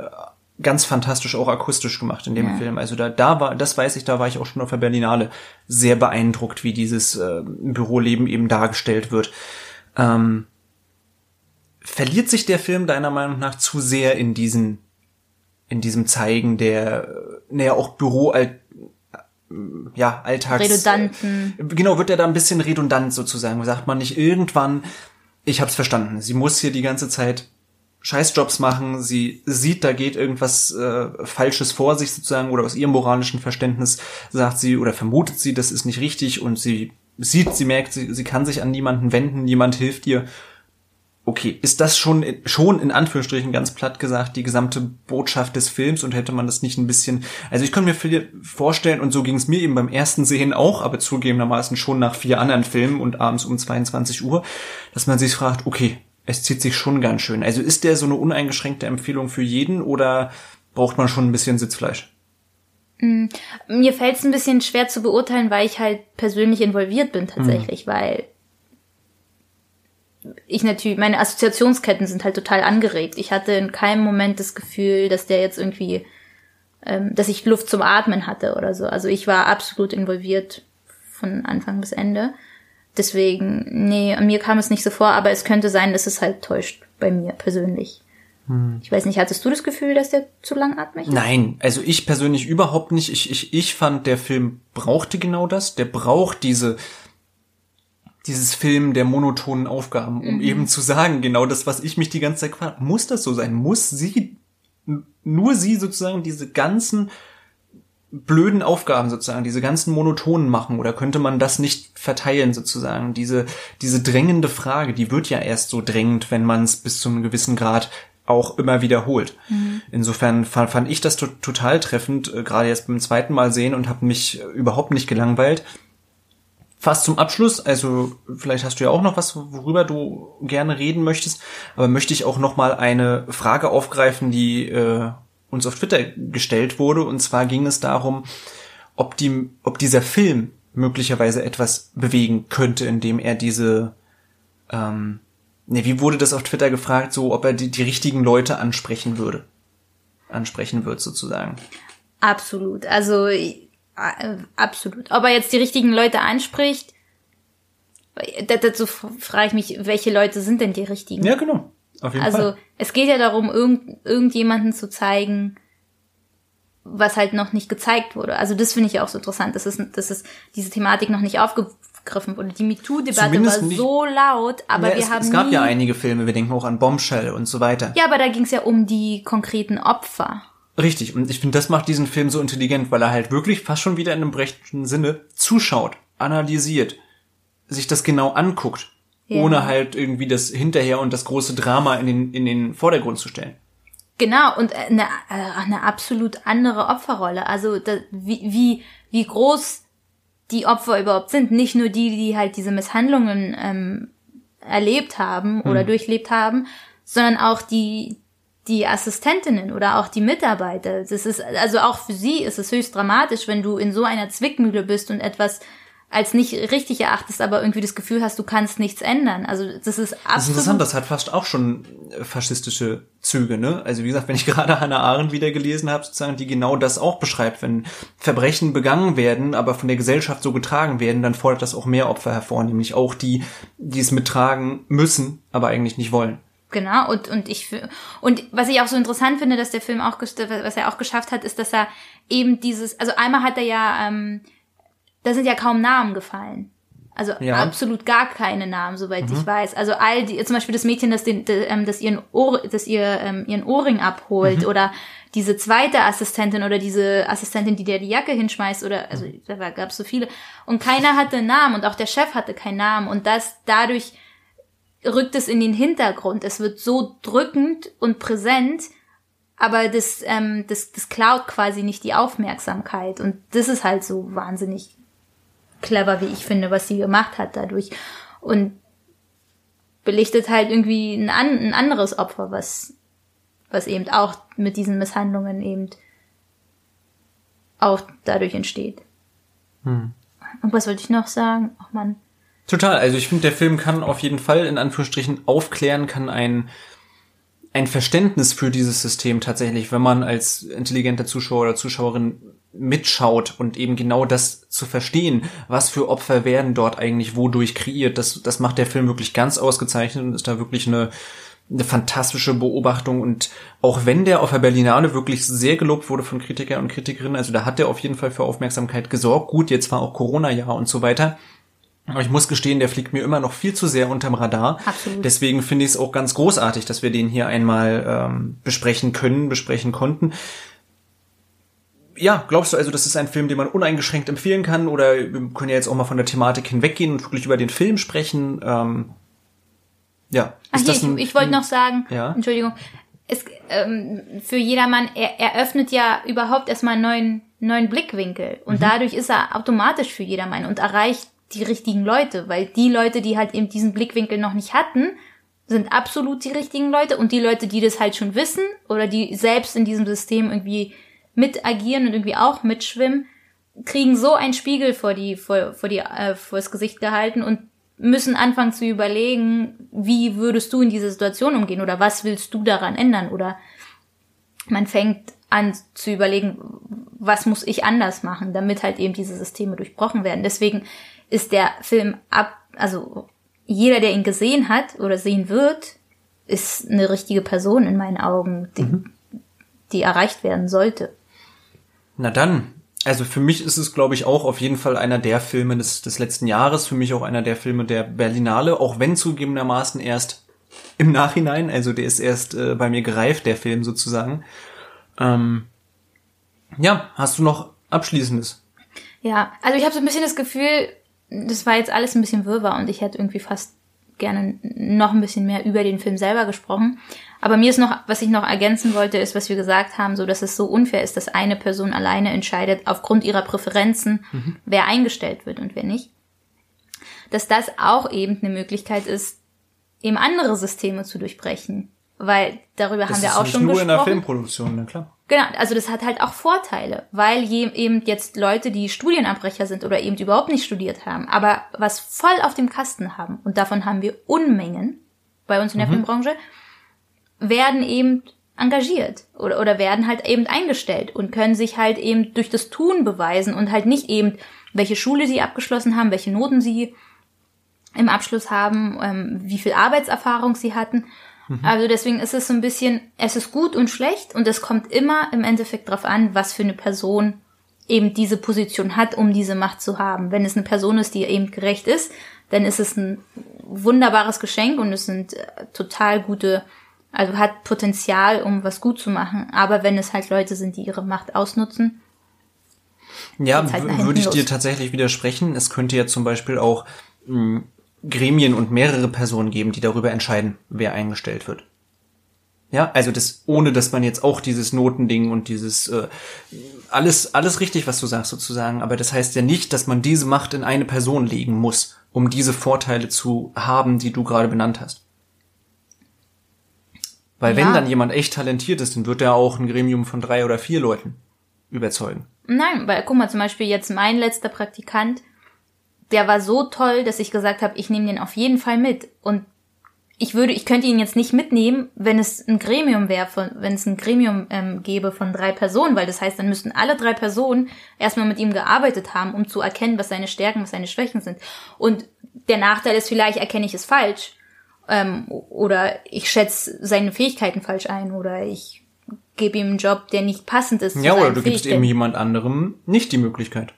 ganz fantastisch auch akustisch gemacht in dem Ja. Film. Also da, da war, das weiß ich, da war ich auch schon auf der Berlinale sehr beeindruckt, wie dieses äh, Büroleben eben dargestellt wird. Ähm, verliert sich der Film deiner Meinung nach zu sehr in diesen in diesem Zeigen der, äh, naja, auch Büro, ja, Alltags... Redundanten. Genau, wird er da ein bisschen redundant sozusagen. Sagt man nicht irgendwann, ich hab's verstanden, sie muss hier die ganze Zeit Scheißjobs machen, sie sieht, da geht irgendwas äh, Falsches vor sich sozusagen oder aus ihrem moralischen Verständnis sagt sie oder vermutet sie, das ist nicht richtig und sie sieht, sie merkt, sie, sie kann sich an niemanden wenden, niemand hilft ihr. Okay, ist das schon, schon in Anführungsstrichen ganz platt gesagt die gesamte Botschaft des Films und hätte man das nicht ein bisschen, also ich könnte mir vorstellen und so ging es mir eben beim ersten Sehen auch, aber zugegebenermaßen schon nach vier anderen Filmen und abends um 22 Uhr, dass man sich fragt, okay, es zieht sich schon ganz schön. Also ist der so eine uneingeschränkte Empfehlung für jeden oder braucht man schon ein bisschen Sitzfleisch? Mm, mir fällt es ein bisschen schwer zu beurteilen, weil ich halt persönlich involviert bin tatsächlich, mhm. weil ich natürlich, meine Assoziationsketten sind halt total angeregt. Ich hatte in keinem Moment das Gefühl, dass der jetzt irgendwie, ähm, dass ich Luft zum Atmen hatte oder so. Also ich war absolut involviert von Anfang bis Ende. Deswegen, nee, an mir kam es nicht so vor, aber es könnte sein, dass es halt täuscht bei mir persönlich. Hm. Ich weiß nicht, hattest du das Gefühl, dass der zu langatmig ist? Nein, also ich persönlich überhaupt nicht. Ich, ich, ich fand, der Film brauchte genau das. Der braucht diese, dieses Film der monotonen Aufgaben, um mhm. eben zu sagen, genau das, was ich mich die ganze Zeit frage. Muss das so sein? Muss sie, nur sie sozusagen diese ganzen blöden Aufgaben sozusagen, diese ganzen monotonen machen oder könnte man das nicht verteilen sozusagen? Diese, diese drängende Frage, die wird ja erst so drängend, wenn man es bis zu einem gewissen Grad auch immer wiederholt. Mhm. Insofern fand, fand, ich das to total treffend, äh, gerade jetzt beim zweiten Mal sehen und habe mich überhaupt nicht gelangweilt. Fast zum Abschluss, also vielleicht hast du ja auch noch was, worüber du gerne reden möchtest, aber möchte ich auch noch mal eine Frage aufgreifen, die äh, uns auf Twitter gestellt wurde. Und zwar ging es darum, ob, die, ob dieser Film möglicherweise etwas bewegen könnte, indem er diese, ähm, ne, wie wurde das auf Twitter gefragt, so ob er die, die richtigen Leute ansprechen würde. Ansprechen wird sozusagen. Absolut. Also absolut. Ob er jetzt die richtigen Leute anspricht, dazu frage ich mich, welche Leute sind denn die richtigen? Ja, genau. Auf jeden also Fall. es geht ja darum, irgend, irgendjemanden zu zeigen, was halt noch nicht gezeigt wurde. Also das finde ich ja auch so interessant, dass, es, dass es diese Thematik noch nicht aufgegriffen wurde. Die MeToo-Debatte war nicht, so laut, aber ja, wir es, haben Es gab nie, ja einige Filme, wir denken auch an Bombshell und so weiter. Ja, aber da ging es ja um die konkreten Opfer. Richtig, und ich finde, das macht diesen Film so intelligent, weil er halt wirklich fast schon wieder in einem brechten Sinne zuschaut, analysiert, sich das genau anguckt ja. ohne halt irgendwie das hinterher und das große Drama in den, in den Vordergrund zu stellen. Genau, und eine, äh, eine absolut andere Opferrolle. Also da, wie, wie, wie groß die Opfer überhaupt sind. Nicht nur die, die halt diese Misshandlungen ähm, erlebt haben oder hm. durchlebt haben, sondern auch die, die Assistentinnen oder auch die Mitarbeiter. Das ist, also auch für sie ist es höchst dramatisch, wenn du in so einer Zwickmühle bist und etwas als nicht richtig erachtest, aber irgendwie das Gefühl hast, du kannst nichts ändern. Also das ist absolut. Das ist interessant, das hat fast auch schon äh, faschistische Züge, ne? Also wie gesagt, wenn ich gerade Hannah Arendt wieder gelesen habe, sozusagen, die genau das auch beschreibt, wenn Verbrechen begangen werden, aber von der Gesellschaft so getragen werden, dann fordert das auch mehr Opfer hervor, nämlich auch die, die es mittragen müssen, aber eigentlich nicht wollen. Genau, und, und ich, und was ich auch so interessant finde, dass der Film auch, was er auch geschafft hat, ist, dass er eben dieses, also einmal hat er ja, ähm, da sind ja kaum Namen gefallen. Also ja. absolut gar keine Namen, soweit mhm. ich weiß. Also all die, zum Beispiel das Mädchen, das, den, ähm, das ihren Ohr, das ihr ähm, ihren Ohrring abholt mhm. oder diese zweite Assistentin oder diese Assistentin, die dir die Jacke hinschmeißt oder also mhm. da gab es so viele und keiner hatte einen Namen und auch der Chef hatte keinen Namen und das dadurch rückt es in den Hintergrund. Es wird so drückend und präsent, aber das ähm, das das klaut quasi nicht die Aufmerksamkeit und das ist halt so wahnsinnig clever, wie ich finde, was sie gemacht hat dadurch. Und belichtet halt irgendwie ein, ein anderes Opfer, was, was eben auch mit diesen Misshandlungen eben auch dadurch entsteht. Hm. Und was wollte ich noch sagen? Ach man. Total. Also ich finde, der Film kann auf jeden Fall in Anführungsstrichen aufklären, kann ein ein Verständnis für dieses System tatsächlich, wenn man als intelligenter Zuschauer oder Zuschauerin mitschaut und eben genau das zu verstehen, was für Opfer werden dort eigentlich wodurch kreiert, das, das macht der Film wirklich ganz ausgezeichnet und ist da wirklich eine, eine fantastische Beobachtung und auch wenn der auf der Berlinale wirklich sehr gelobt wurde von Kritikern und Kritikerinnen, also da hat er auf jeden Fall für Aufmerksamkeit gesorgt. Gut, jetzt war auch Corona-Jahr und so weiter. Aber ich muss gestehen, der fliegt mir immer noch viel zu sehr unterm Radar. Absolut. Deswegen finde ich es auch ganz großartig, dass wir den hier einmal ähm, besprechen können, besprechen konnten. Ja, glaubst du also, das ist ein Film, den man uneingeschränkt empfehlen kann? Oder wir können ja jetzt auch mal von der Thematik hinweggehen und wirklich über den Film sprechen? Ähm, ja. Ach ist hier, das ein- ich, ich wollte noch sagen, Ja? Entschuldigung, es, ähm, für jedermann, er eröffnet ja überhaupt erstmal einen neuen, neuen Blickwinkel. Und Mhm. dadurch ist er automatisch für jedermann und erreicht die richtigen Leute, weil die Leute, die halt eben diesen Blickwinkel noch nicht hatten, sind absolut die richtigen Leute und die Leute, die das halt schon wissen oder die selbst in diesem System irgendwie mit agieren und irgendwie auch mitschwimmen, kriegen so einen Spiegel vor die vor, vor die äh, vor das Gesicht gehalten und müssen anfangen zu überlegen, wie würdest du in dieser Situation umgehen oder was willst du daran ändern oder man fängt an zu überlegen, was muss ich anders machen, damit halt eben diese Systeme durchbrochen werden. Deswegen ist der Film ab, also jeder, der ihn gesehen hat oder sehen wird, ist eine richtige Person in meinen Augen, die, die erreicht werden sollte. Na dann. Also für mich ist es, glaube ich, auch auf jeden Fall einer der Filme des, des letzten Jahres. Für mich auch einer der Filme der Berlinale, auch wenn zugegebenermaßen erst im Nachhinein, also der ist erst äh, bei mir gereift, der Film sozusagen. Ähm, ja, hast du noch Abschließendes? Ja, also ich habe so ein bisschen das Gefühl, das war jetzt alles ein bisschen wirrwarr und ich hätte irgendwie fast gerne noch ein bisschen mehr über den Film selber gesprochen. Aber mir ist noch, was ich noch ergänzen wollte, ist, was wir gesagt haben, so dass es so unfair ist, dass eine Person alleine entscheidet, aufgrund ihrer Präferenzen, wer eingestellt wird und wer nicht. Dass das auch eben eine Möglichkeit ist, eben andere Systeme zu durchbrechen. Weil darüber Das haben wir ist auch schon nur in der gesprochen. Filmproduktion, na klar. Genau, also das hat halt auch Vorteile, weil eben jetzt Leute, die Studienabbrecher sind oder eben überhaupt nicht studiert haben, aber was voll auf dem Kasten haben, und davon haben wir Unmengen bei uns in der Filmbranche, werden eben engagiert oder, oder werden halt eben eingestellt und können sich halt eben durch das Tun beweisen und halt nicht eben, welche Schule sie abgeschlossen haben, welche Noten sie im Abschluss haben, ähm, wie viel Arbeitserfahrung sie hatten. Also deswegen ist es so ein bisschen, es ist gut und schlecht und es kommt immer im Endeffekt drauf an, was für eine Person eben diese Position hat, um diese Macht zu haben. Wenn es eine Person ist, die eben gerecht ist, dann ist es ein wunderbares Geschenk und es sind äh, total gute, also hat Potenzial, um was gut zu machen. Aber wenn es halt Leute sind, die ihre Macht ausnutzen, Ja, halt würde ich dir los. tatsächlich widersprechen. Es könnte ja zum Beispiel auch mh, Gremien und mehrere Personen geben, die darüber entscheiden, wer eingestellt wird. Ja, also das, ohne dass man jetzt auch dieses Notending und dieses äh, alles, alles richtig, was du sagst sozusagen, aber das heißt ja nicht, dass man diese Macht in eine Person legen muss, um diese Vorteile zu haben, die du gerade benannt hast. Weil wenn Ja. dann jemand echt talentiert ist, dann wird er auch ein Gremium von drei oder vier Leuten überzeugen. Nein, weil guck mal, zum Beispiel jetzt mein letzter Praktikant, der war so toll, dass ich gesagt habe, ich nehme den auf jeden Fall mit. Und ich würde, ich könnte ihn jetzt nicht mitnehmen, wenn es ein Gremium wäre, von, wenn es ein Gremium ähm, gäbe von drei Personen, weil das heißt, dann müssten alle drei Personen erstmal mit ihm gearbeitet haben, um zu erkennen, was seine Stärken, was seine Schwächen sind. Und der Nachteil ist vielleicht, erkenne ich es falsch. Ähm, oder ich schätze seine Fähigkeiten falsch ein oder ich gebe ihm einen Job, der nicht passend ist. Ja, oder du gibst eben jemand anderem nicht die Möglichkeit.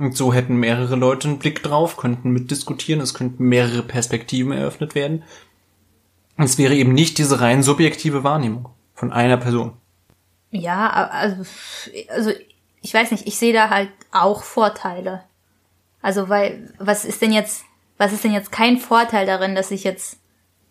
Und so hätten mehrere Leute einen Blick drauf, könnten mitdiskutieren, es könnten mehrere Perspektiven eröffnet werden. Es wäre eben nicht diese rein subjektive Wahrnehmung von einer Person. Ja, also, also ich weiß nicht, ich sehe da halt auch Vorteile. Also, weil, was ist denn jetzt, was ist denn jetzt kein Vorteil darin, dass ich jetzt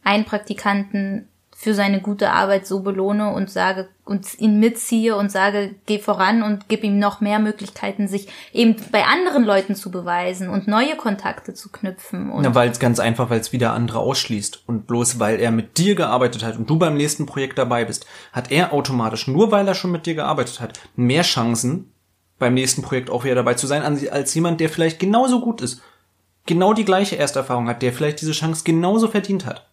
einen Praktikanten für seine gute Arbeit so belohne und sage und ihn mitziehe und sage, geh voran und gib ihm noch mehr Möglichkeiten, sich eben bei anderen Leuten zu beweisen und neue Kontakte zu knüpfen. Und Na, weil es ganz einfach, weil es wieder andere ausschließt. Und bloß weil er mit dir gearbeitet hat und du beim nächsten Projekt dabei bist, hat er automatisch, nur weil er schon mit dir gearbeitet hat, mehr Chancen, beim nächsten Projekt auch wieder dabei zu sein, als jemand, der vielleicht genauso gut ist, genau die gleiche Ersterfahrung hat, der vielleicht diese Chance genauso verdient hat.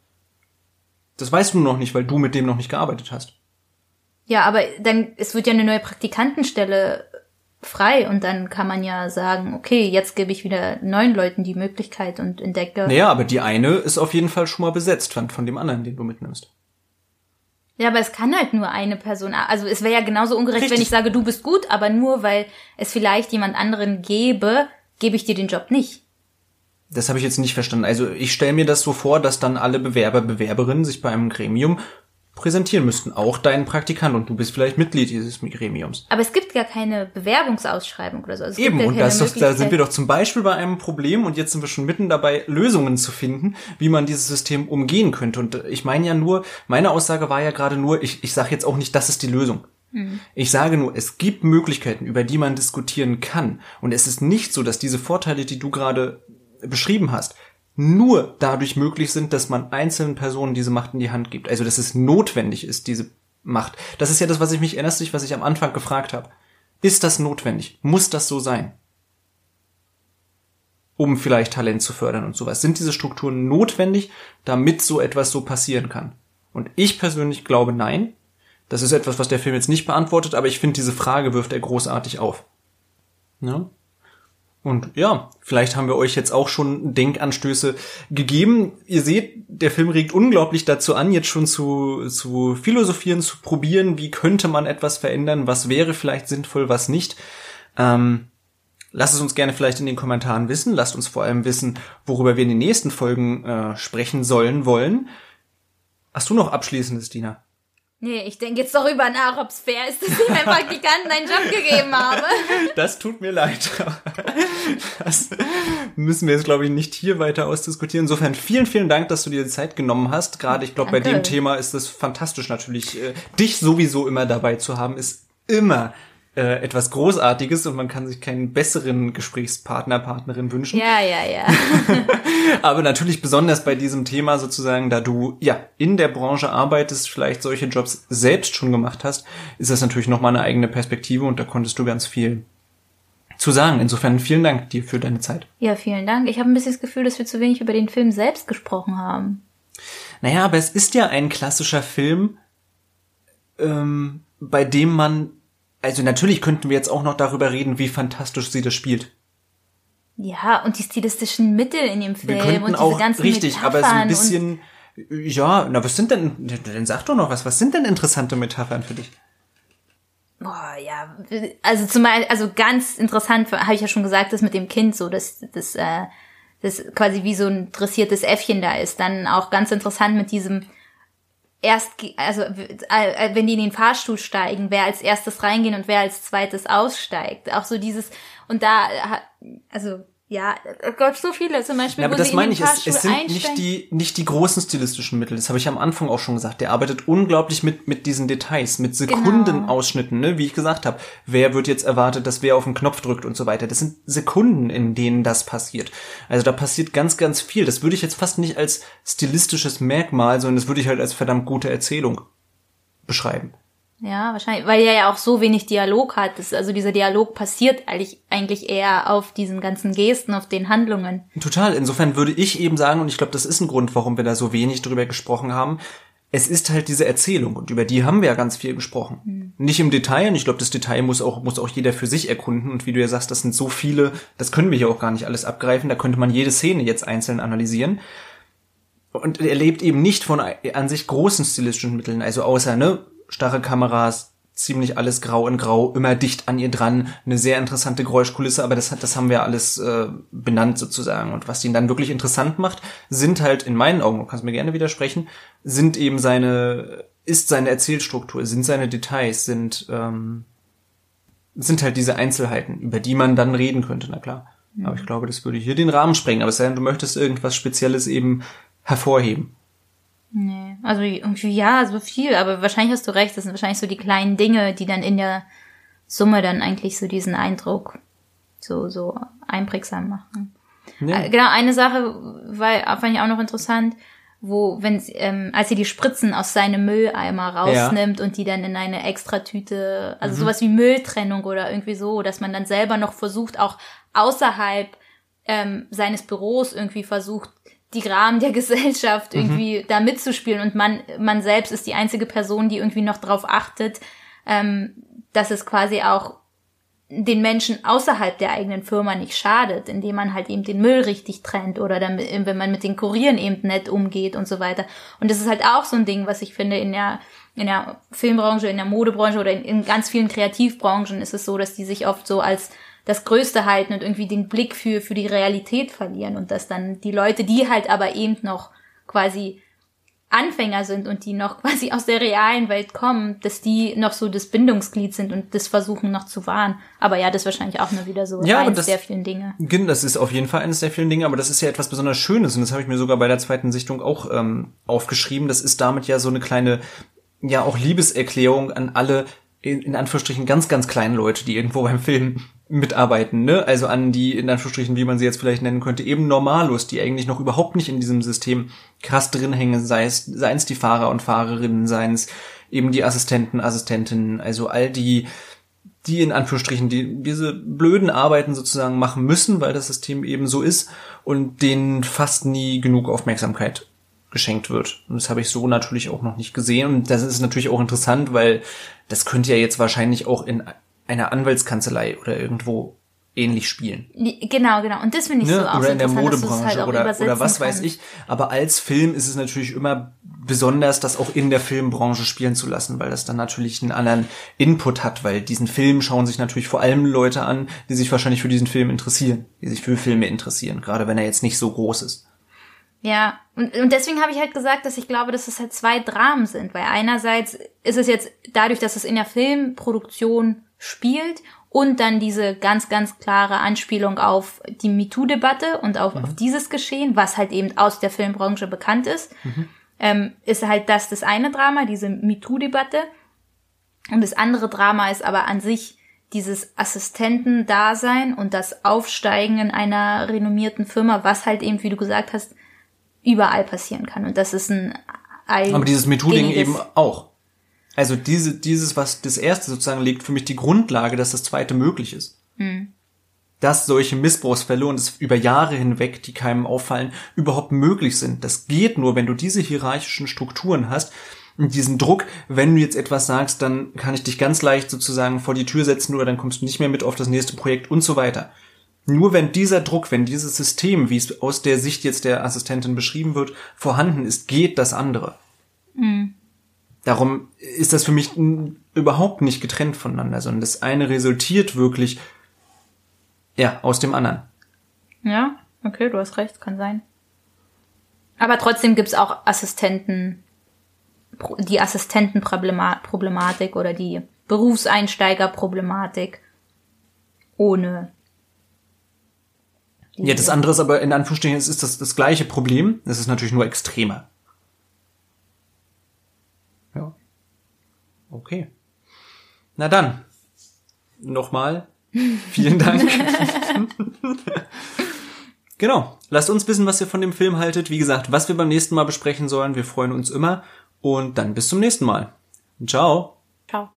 Das weißt du noch nicht, weil du mit dem noch nicht gearbeitet hast. Ja, aber dann, es wird ja eine neue Praktikantenstelle frei und dann kann man ja sagen, okay, jetzt gebe ich wieder neuen Leuten die Möglichkeit und entdecke. Naja, aber die eine ist auf jeden Fall schon mal besetzt von, von dem anderen, den du mitnimmst. Ja, aber es kann halt nur eine Person. Also es wäre ja genauso ungerecht, Richtig. wenn ich sage, du bist gut, aber nur weil es vielleicht jemand anderen gäbe, gebe ich dir den Job nicht. Das habe ich jetzt nicht verstanden. Also ich stelle mir das so vor, dass dann alle Bewerber, Bewerberinnen sich bei einem Gremium präsentieren müssten. Auch dein Praktikant und du bist vielleicht Mitglied dieses Gremiums. Aber es gibt gar keine Bewerbungsausschreibung oder so. Also Eben, und das, doch- da sind wir doch zum Beispiel bei einem Problem und jetzt sind wir schon mitten dabei, Lösungen zu finden, wie man dieses System umgehen könnte. Und ich meine ja nur, meine Aussage war ja gerade nur, ich, ich sage jetzt auch nicht, das ist die Lösung. Ich sage nur, es gibt Möglichkeiten, über die man diskutieren kann. Und es ist nicht so, dass diese Vorteile, die du gerade beschrieben hast, nur dadurch möglich sind, dass man einzelnen Personen diese Macht in die Hand gibt. Also, dass es notwendig ist, diese Macht. Das ist ja das, was ich mich erinnerst was ich am Anfang gefragt habe. Ist das notwendig? Muss das so sein? Um vielleicht Talent zu fördern und sowas. Sind diese Strukturen notwendig, damit so etwas so passieren kann? Und ich persönlich glaube nein. Das ist etwas, was der Film jetzt nicht beantwortet, aber ich finde, diese Frage wirft er großartig auf. Ja? Und ja, vielleicht haben wir euch jetzt auch schon Denkanstöße gegeben. Ihr seht, der Film regt unglaublich dazu an, jetzt schon zu, zu philosophieren, zu probieren, wie könnte man etwas verändern, was wäre vielleicht sinnvoll, was nicht. Ähm, lasst es uns gerne vielleicht in den Kommentaren wissen. Lasst uns vor allem wissen, worüber wir in den nächsten Folgen äh, sprechen sollen, wollen. Hast du noch Abschließendes, Dina? Nee, ich denke jetzt darüber nach, ob es fair ist, dass ich meinem Praktikanten einen Job gegeben habe. Das tut mir leid. Das müssen wir jetzt, glaube ich, nicht hier weiter ausdiskutieren. Insofern vielen, vielen Dank, dass du dir die Zeit genommen hast. Gerade, ich glaube, bei dem Thema ist es fantastisch natürlich. äh, Dich sowieso immer dabei zu haben, ist immer äh, etwas Großartiges und man kann sich keinen besseren Gesprächspartner, Partnerin wünschen. Ja, ja, ja. Aber natürlich besonders bei diesem Thema sozusagen, da du ja in der Branche arbeitest, vielleicht solche Jobs selbst schon gemacht hast, ist das natürlich nochmal eine eigene Perspektive und da konntest du ganz viel zu sagen. Insofern vielen Dank dir für deine Zeit. Ja, vielen Dank. Ich habe ein bisschen das Gefühl, dass wir zu wenig über den Film selbst gesprochen haben. Naja, aber es ist ja ein klassischer Film, ähm, bei dem man, also natürlich könnten wir jetzt auch noch darüber reden, wie fantastisch sie das spielt. Ja, und die stilistischen Mittel in dem Wir Film könnten und diese auch ganzen richtig, aber so ein Metaphern bisschen, ja, na was sind denn, dann sag doch noch was, was sind denn interessante Metaphern für dich? Boah, ja, also zumal, also ganz interessant, habe ich ja schon gesagt, das mit dem Kind so, dass das, äh, das quasi wie so ein dressiertes Äffchen da ist. Dann auch ganz interessant mit diesem erst, also äh, wenn die in den Fahrstuhl steigen, wer als erstes reingehen und wer als zweites aussteigt. Auch so dieses, und da, äh, also ja, oh Gott, so viele zum Beispiel, Ja, aber wo das meine ich, es, es sind nicht die, nicht die großen stilistischen Mittel. Das habe ich am Anfang auch schon gesagt. Der arbeitet unglaublich mit, mit diesen Details, mit Genau. Sekundenausschnitten, ne? wie ich gesagt habe. Wer wird jetzt erwartet, dass wer auf den Knopf drückt und so weiter. Das sind Sekunden, in denen das passiert. Also da passiert ganz, ganz viel. Das würde ich jetzt fast nicht als stilistisches Merkmal, sondern das würde ich halt als verdammt gute Erzählung beschreiben. Ja, wahrscheinlich, weil er ja auch so wenig Dialog hat. Das, also dieser Dialog passiert eigentlich, eigentlich eher auf diesen ganzen Gesten, auf den Handlungen. Total. Insofern würde ich eben sagen, und ich glaube, das ist ein Grund, warum wir da so wenig drüber gesprochen haben. Es ist halt diese Erzählung und über die haben wir ja ganz viel gesprochen. Nicht im Detail und ich glaube, das Detail muss auch, muss auch jeder für sich erkunden und wie du ja sagst, das sind so viele, das können wir hier auch gar nicht alles abgreifen, da könnte man jede Szene jetzt einzeln analysieren. Und er lebt eben nicht von an sich großen stilistischen Mitteln, also außer, ne, starre Kameras, ziemlich alles grau in grau, immer dicht an ihr dran, eine sehr interessante Geräuschkulisse, aber das hat, das haben wir alles äh, benannt sozusagen. Und was ihn dann wirklich interessant macht, sind halt in meinen Augen, du kannst mir gerne widersprechen, sind eben seine, ist seine Erzählstruktur, sind seine Details, sind, ähm, sind halt diese Einzelheiten, über die man dann reden könnte, na klar. Aber ich glaube, das würde hier den Rahmen sprengen. Aber es sei denn, du möchtest irgendwas Spezielles eben hervorheben. Nee, also irgendwie ja, so viel, aber wahrscheinlich hast du recht, das sind wahrscheinlich so die kleinen Dinge, die dann in der Summe dann eigentlich so diesen Eindruck so, so einprägsam machen. Ja. Äh, Genau, eine Sache war, fand ich auch noch interessant, wo, wenn sie, ähm, als sie die Spritzen aus seinem Mülleimer rausnimmt und die dann in eine Extratüte, also sowas wie Mülltrennung oder irgendwie so, dass man dann selber noch versucht, auch außerhalb ähm, seines Büros irgendwie versucht, die Rahmen der Gesellschaft irgendwie da mitzuspielen und man, man selbst ist die einzige Person, die irgendwie noch drauf achtet, ähm, dass es quasi auch den Menschen außerhalb der eigenen Firma nicht schadet, indem man halt eben den Müll richtig trennt oder dann, wenn man mit den Kurieren eben nett umgeht und so weiter. Und das ist halt auch so ein Ding, was ich finde in der in der Filmbranche, in der Modebranche oder in, in ganz vielen Kreativbranchen ist es so, dass die sich oft so als das Größte halten und irgendwie den Blick für, für die Realität verlieren und dass dann die Leute, die halt aber eben noch quasi Anfänger sind und die noch quasi aus der realen Welt kommen, dass die noch so das Bindungsglied sind und das versuchen noch zu wahren. Aber ja, das ist wahrscheinlich auch nur wieder so Ja, eines das- der vielen Dinge. Das ist auf jeden Fall eines der vielen Dinge, aber das ist ja etwas besonders Schönes und das habe ich mir sogar bei der zweiten Sichtung auch ähm, aufgeschrieben. Das ist damit ja so eine kleine, ja auch Liebeserklärung an alle in, in Anführungsstrichen ganz, ganz kleinen Leute, die irgendwo beim Film mitarbeiten, ne? Also an die, in Anführungsstrichen, wie man sie jetzt vielleicht nennen könnte, eben Normalos, die eigentlich noch überhaupt nicht in diesem System krass drin hängen, sei es, die Fahrer und Fahrerinnen, seien es eben die Assistenten, Assistentinnen, also all die, die in Anführungsstrichen die, diese blöden Arbeiten sozusagen machen müssen, weil das System eben so ist und denen fast nie genug Aufmerksamkeit geschenkt wird. Und das habe ich so natürlich auch noch nicht gesehen. Und das ist natürlich auch interessant, weil das könnte ja jetzt wahrscheinlich auch in einer Anwaltskanzlei oder irgendwo ähnlich spielen. Genau, genau. Und das finde ich so Ne? auch Oder so in der Modebranche halt oder, oder was weiß kannst. ich. Aber als Film ist es natürlich immer besonders, das auch in der Filmbranche spielen zu lassen, weil das dann natürlich einen anderen Input hat, weil diesen Film schauen sich natürlich vor allem Leute an, die sich wahrscheinlich für diesen Film interessieren, die sich für Filme interessieren, gerade wenn er jetzt nicht so groß ist. Ja, und, und deswegen habe ich halt gesagt, dass ich glaube, dass es halt zwei Dramen sind, weil einerseits ist es jetzt dadurch, dass es in der Filmproduktion spielt und dann diese ganz, ganz klare Anspielung auf die MeToo-Debatte und auf, auf dieses Geschehen, was halt eben aus der Filmbranche bekannt ist, ähm, ist halt das das eine Drama, diese MeToo-Debatte. Und das andere Drama ist aber an sich dieses Assistentendasein und das Aufsteigen in einer renommierten Firma, was halt eben, wie du gesagt hast, überall passieren kann. Und das ist ein Aber dieses MeToo-Ding eben auch. Also diese, dieses, was das erste sozusagen legt für mich die Grundlage, dass das zweite möglich ist. Dass solche Missbrauchsfälle und es über Jahre hinweg, die keinem auffallen, überhaupt möglich sind. Das geht nur, wenn du diese hierarchischen Strukturen hast und diesen Druck, wenn du jetzt etwas sagst, dann kann ich dich ganz leicht sozusagen vor die Tür setzen oder dann kommst du nicht mehr mit auf das nächste Projekt und so weiter. Nur wenn dieser Druck, wenn dieses System, wie es aus der Sicht jetzt der Assistentin beschrieben wird, vorhanden ist, geht das andere. Darum ist das für mich überhaupt nicht getrennt voneinander, sondern das eine resultiert wirklich ja aus dem anderen. Ja, okay, du hast recht, kann sein. Aber trotzdem gibt's auch Assistenten, die Assistentenproblematik oder die Berufseinsteigerproblematik ohne. Ja, das andere ist aber in Anführungsstrichen, es ist das, das gleiche Problem. Es ist natürlich nur extremer. Okay. Na dann. Nochmal. Vielen Dank. genau. Lasst uns wissen, was ihr von dem Film haltet. Wie gesagt, was wir beim nächsten Mal besprechen sollen. Wir freuen uns immer. Und dann bis zum nächsten Mal. Ciao. Ciao.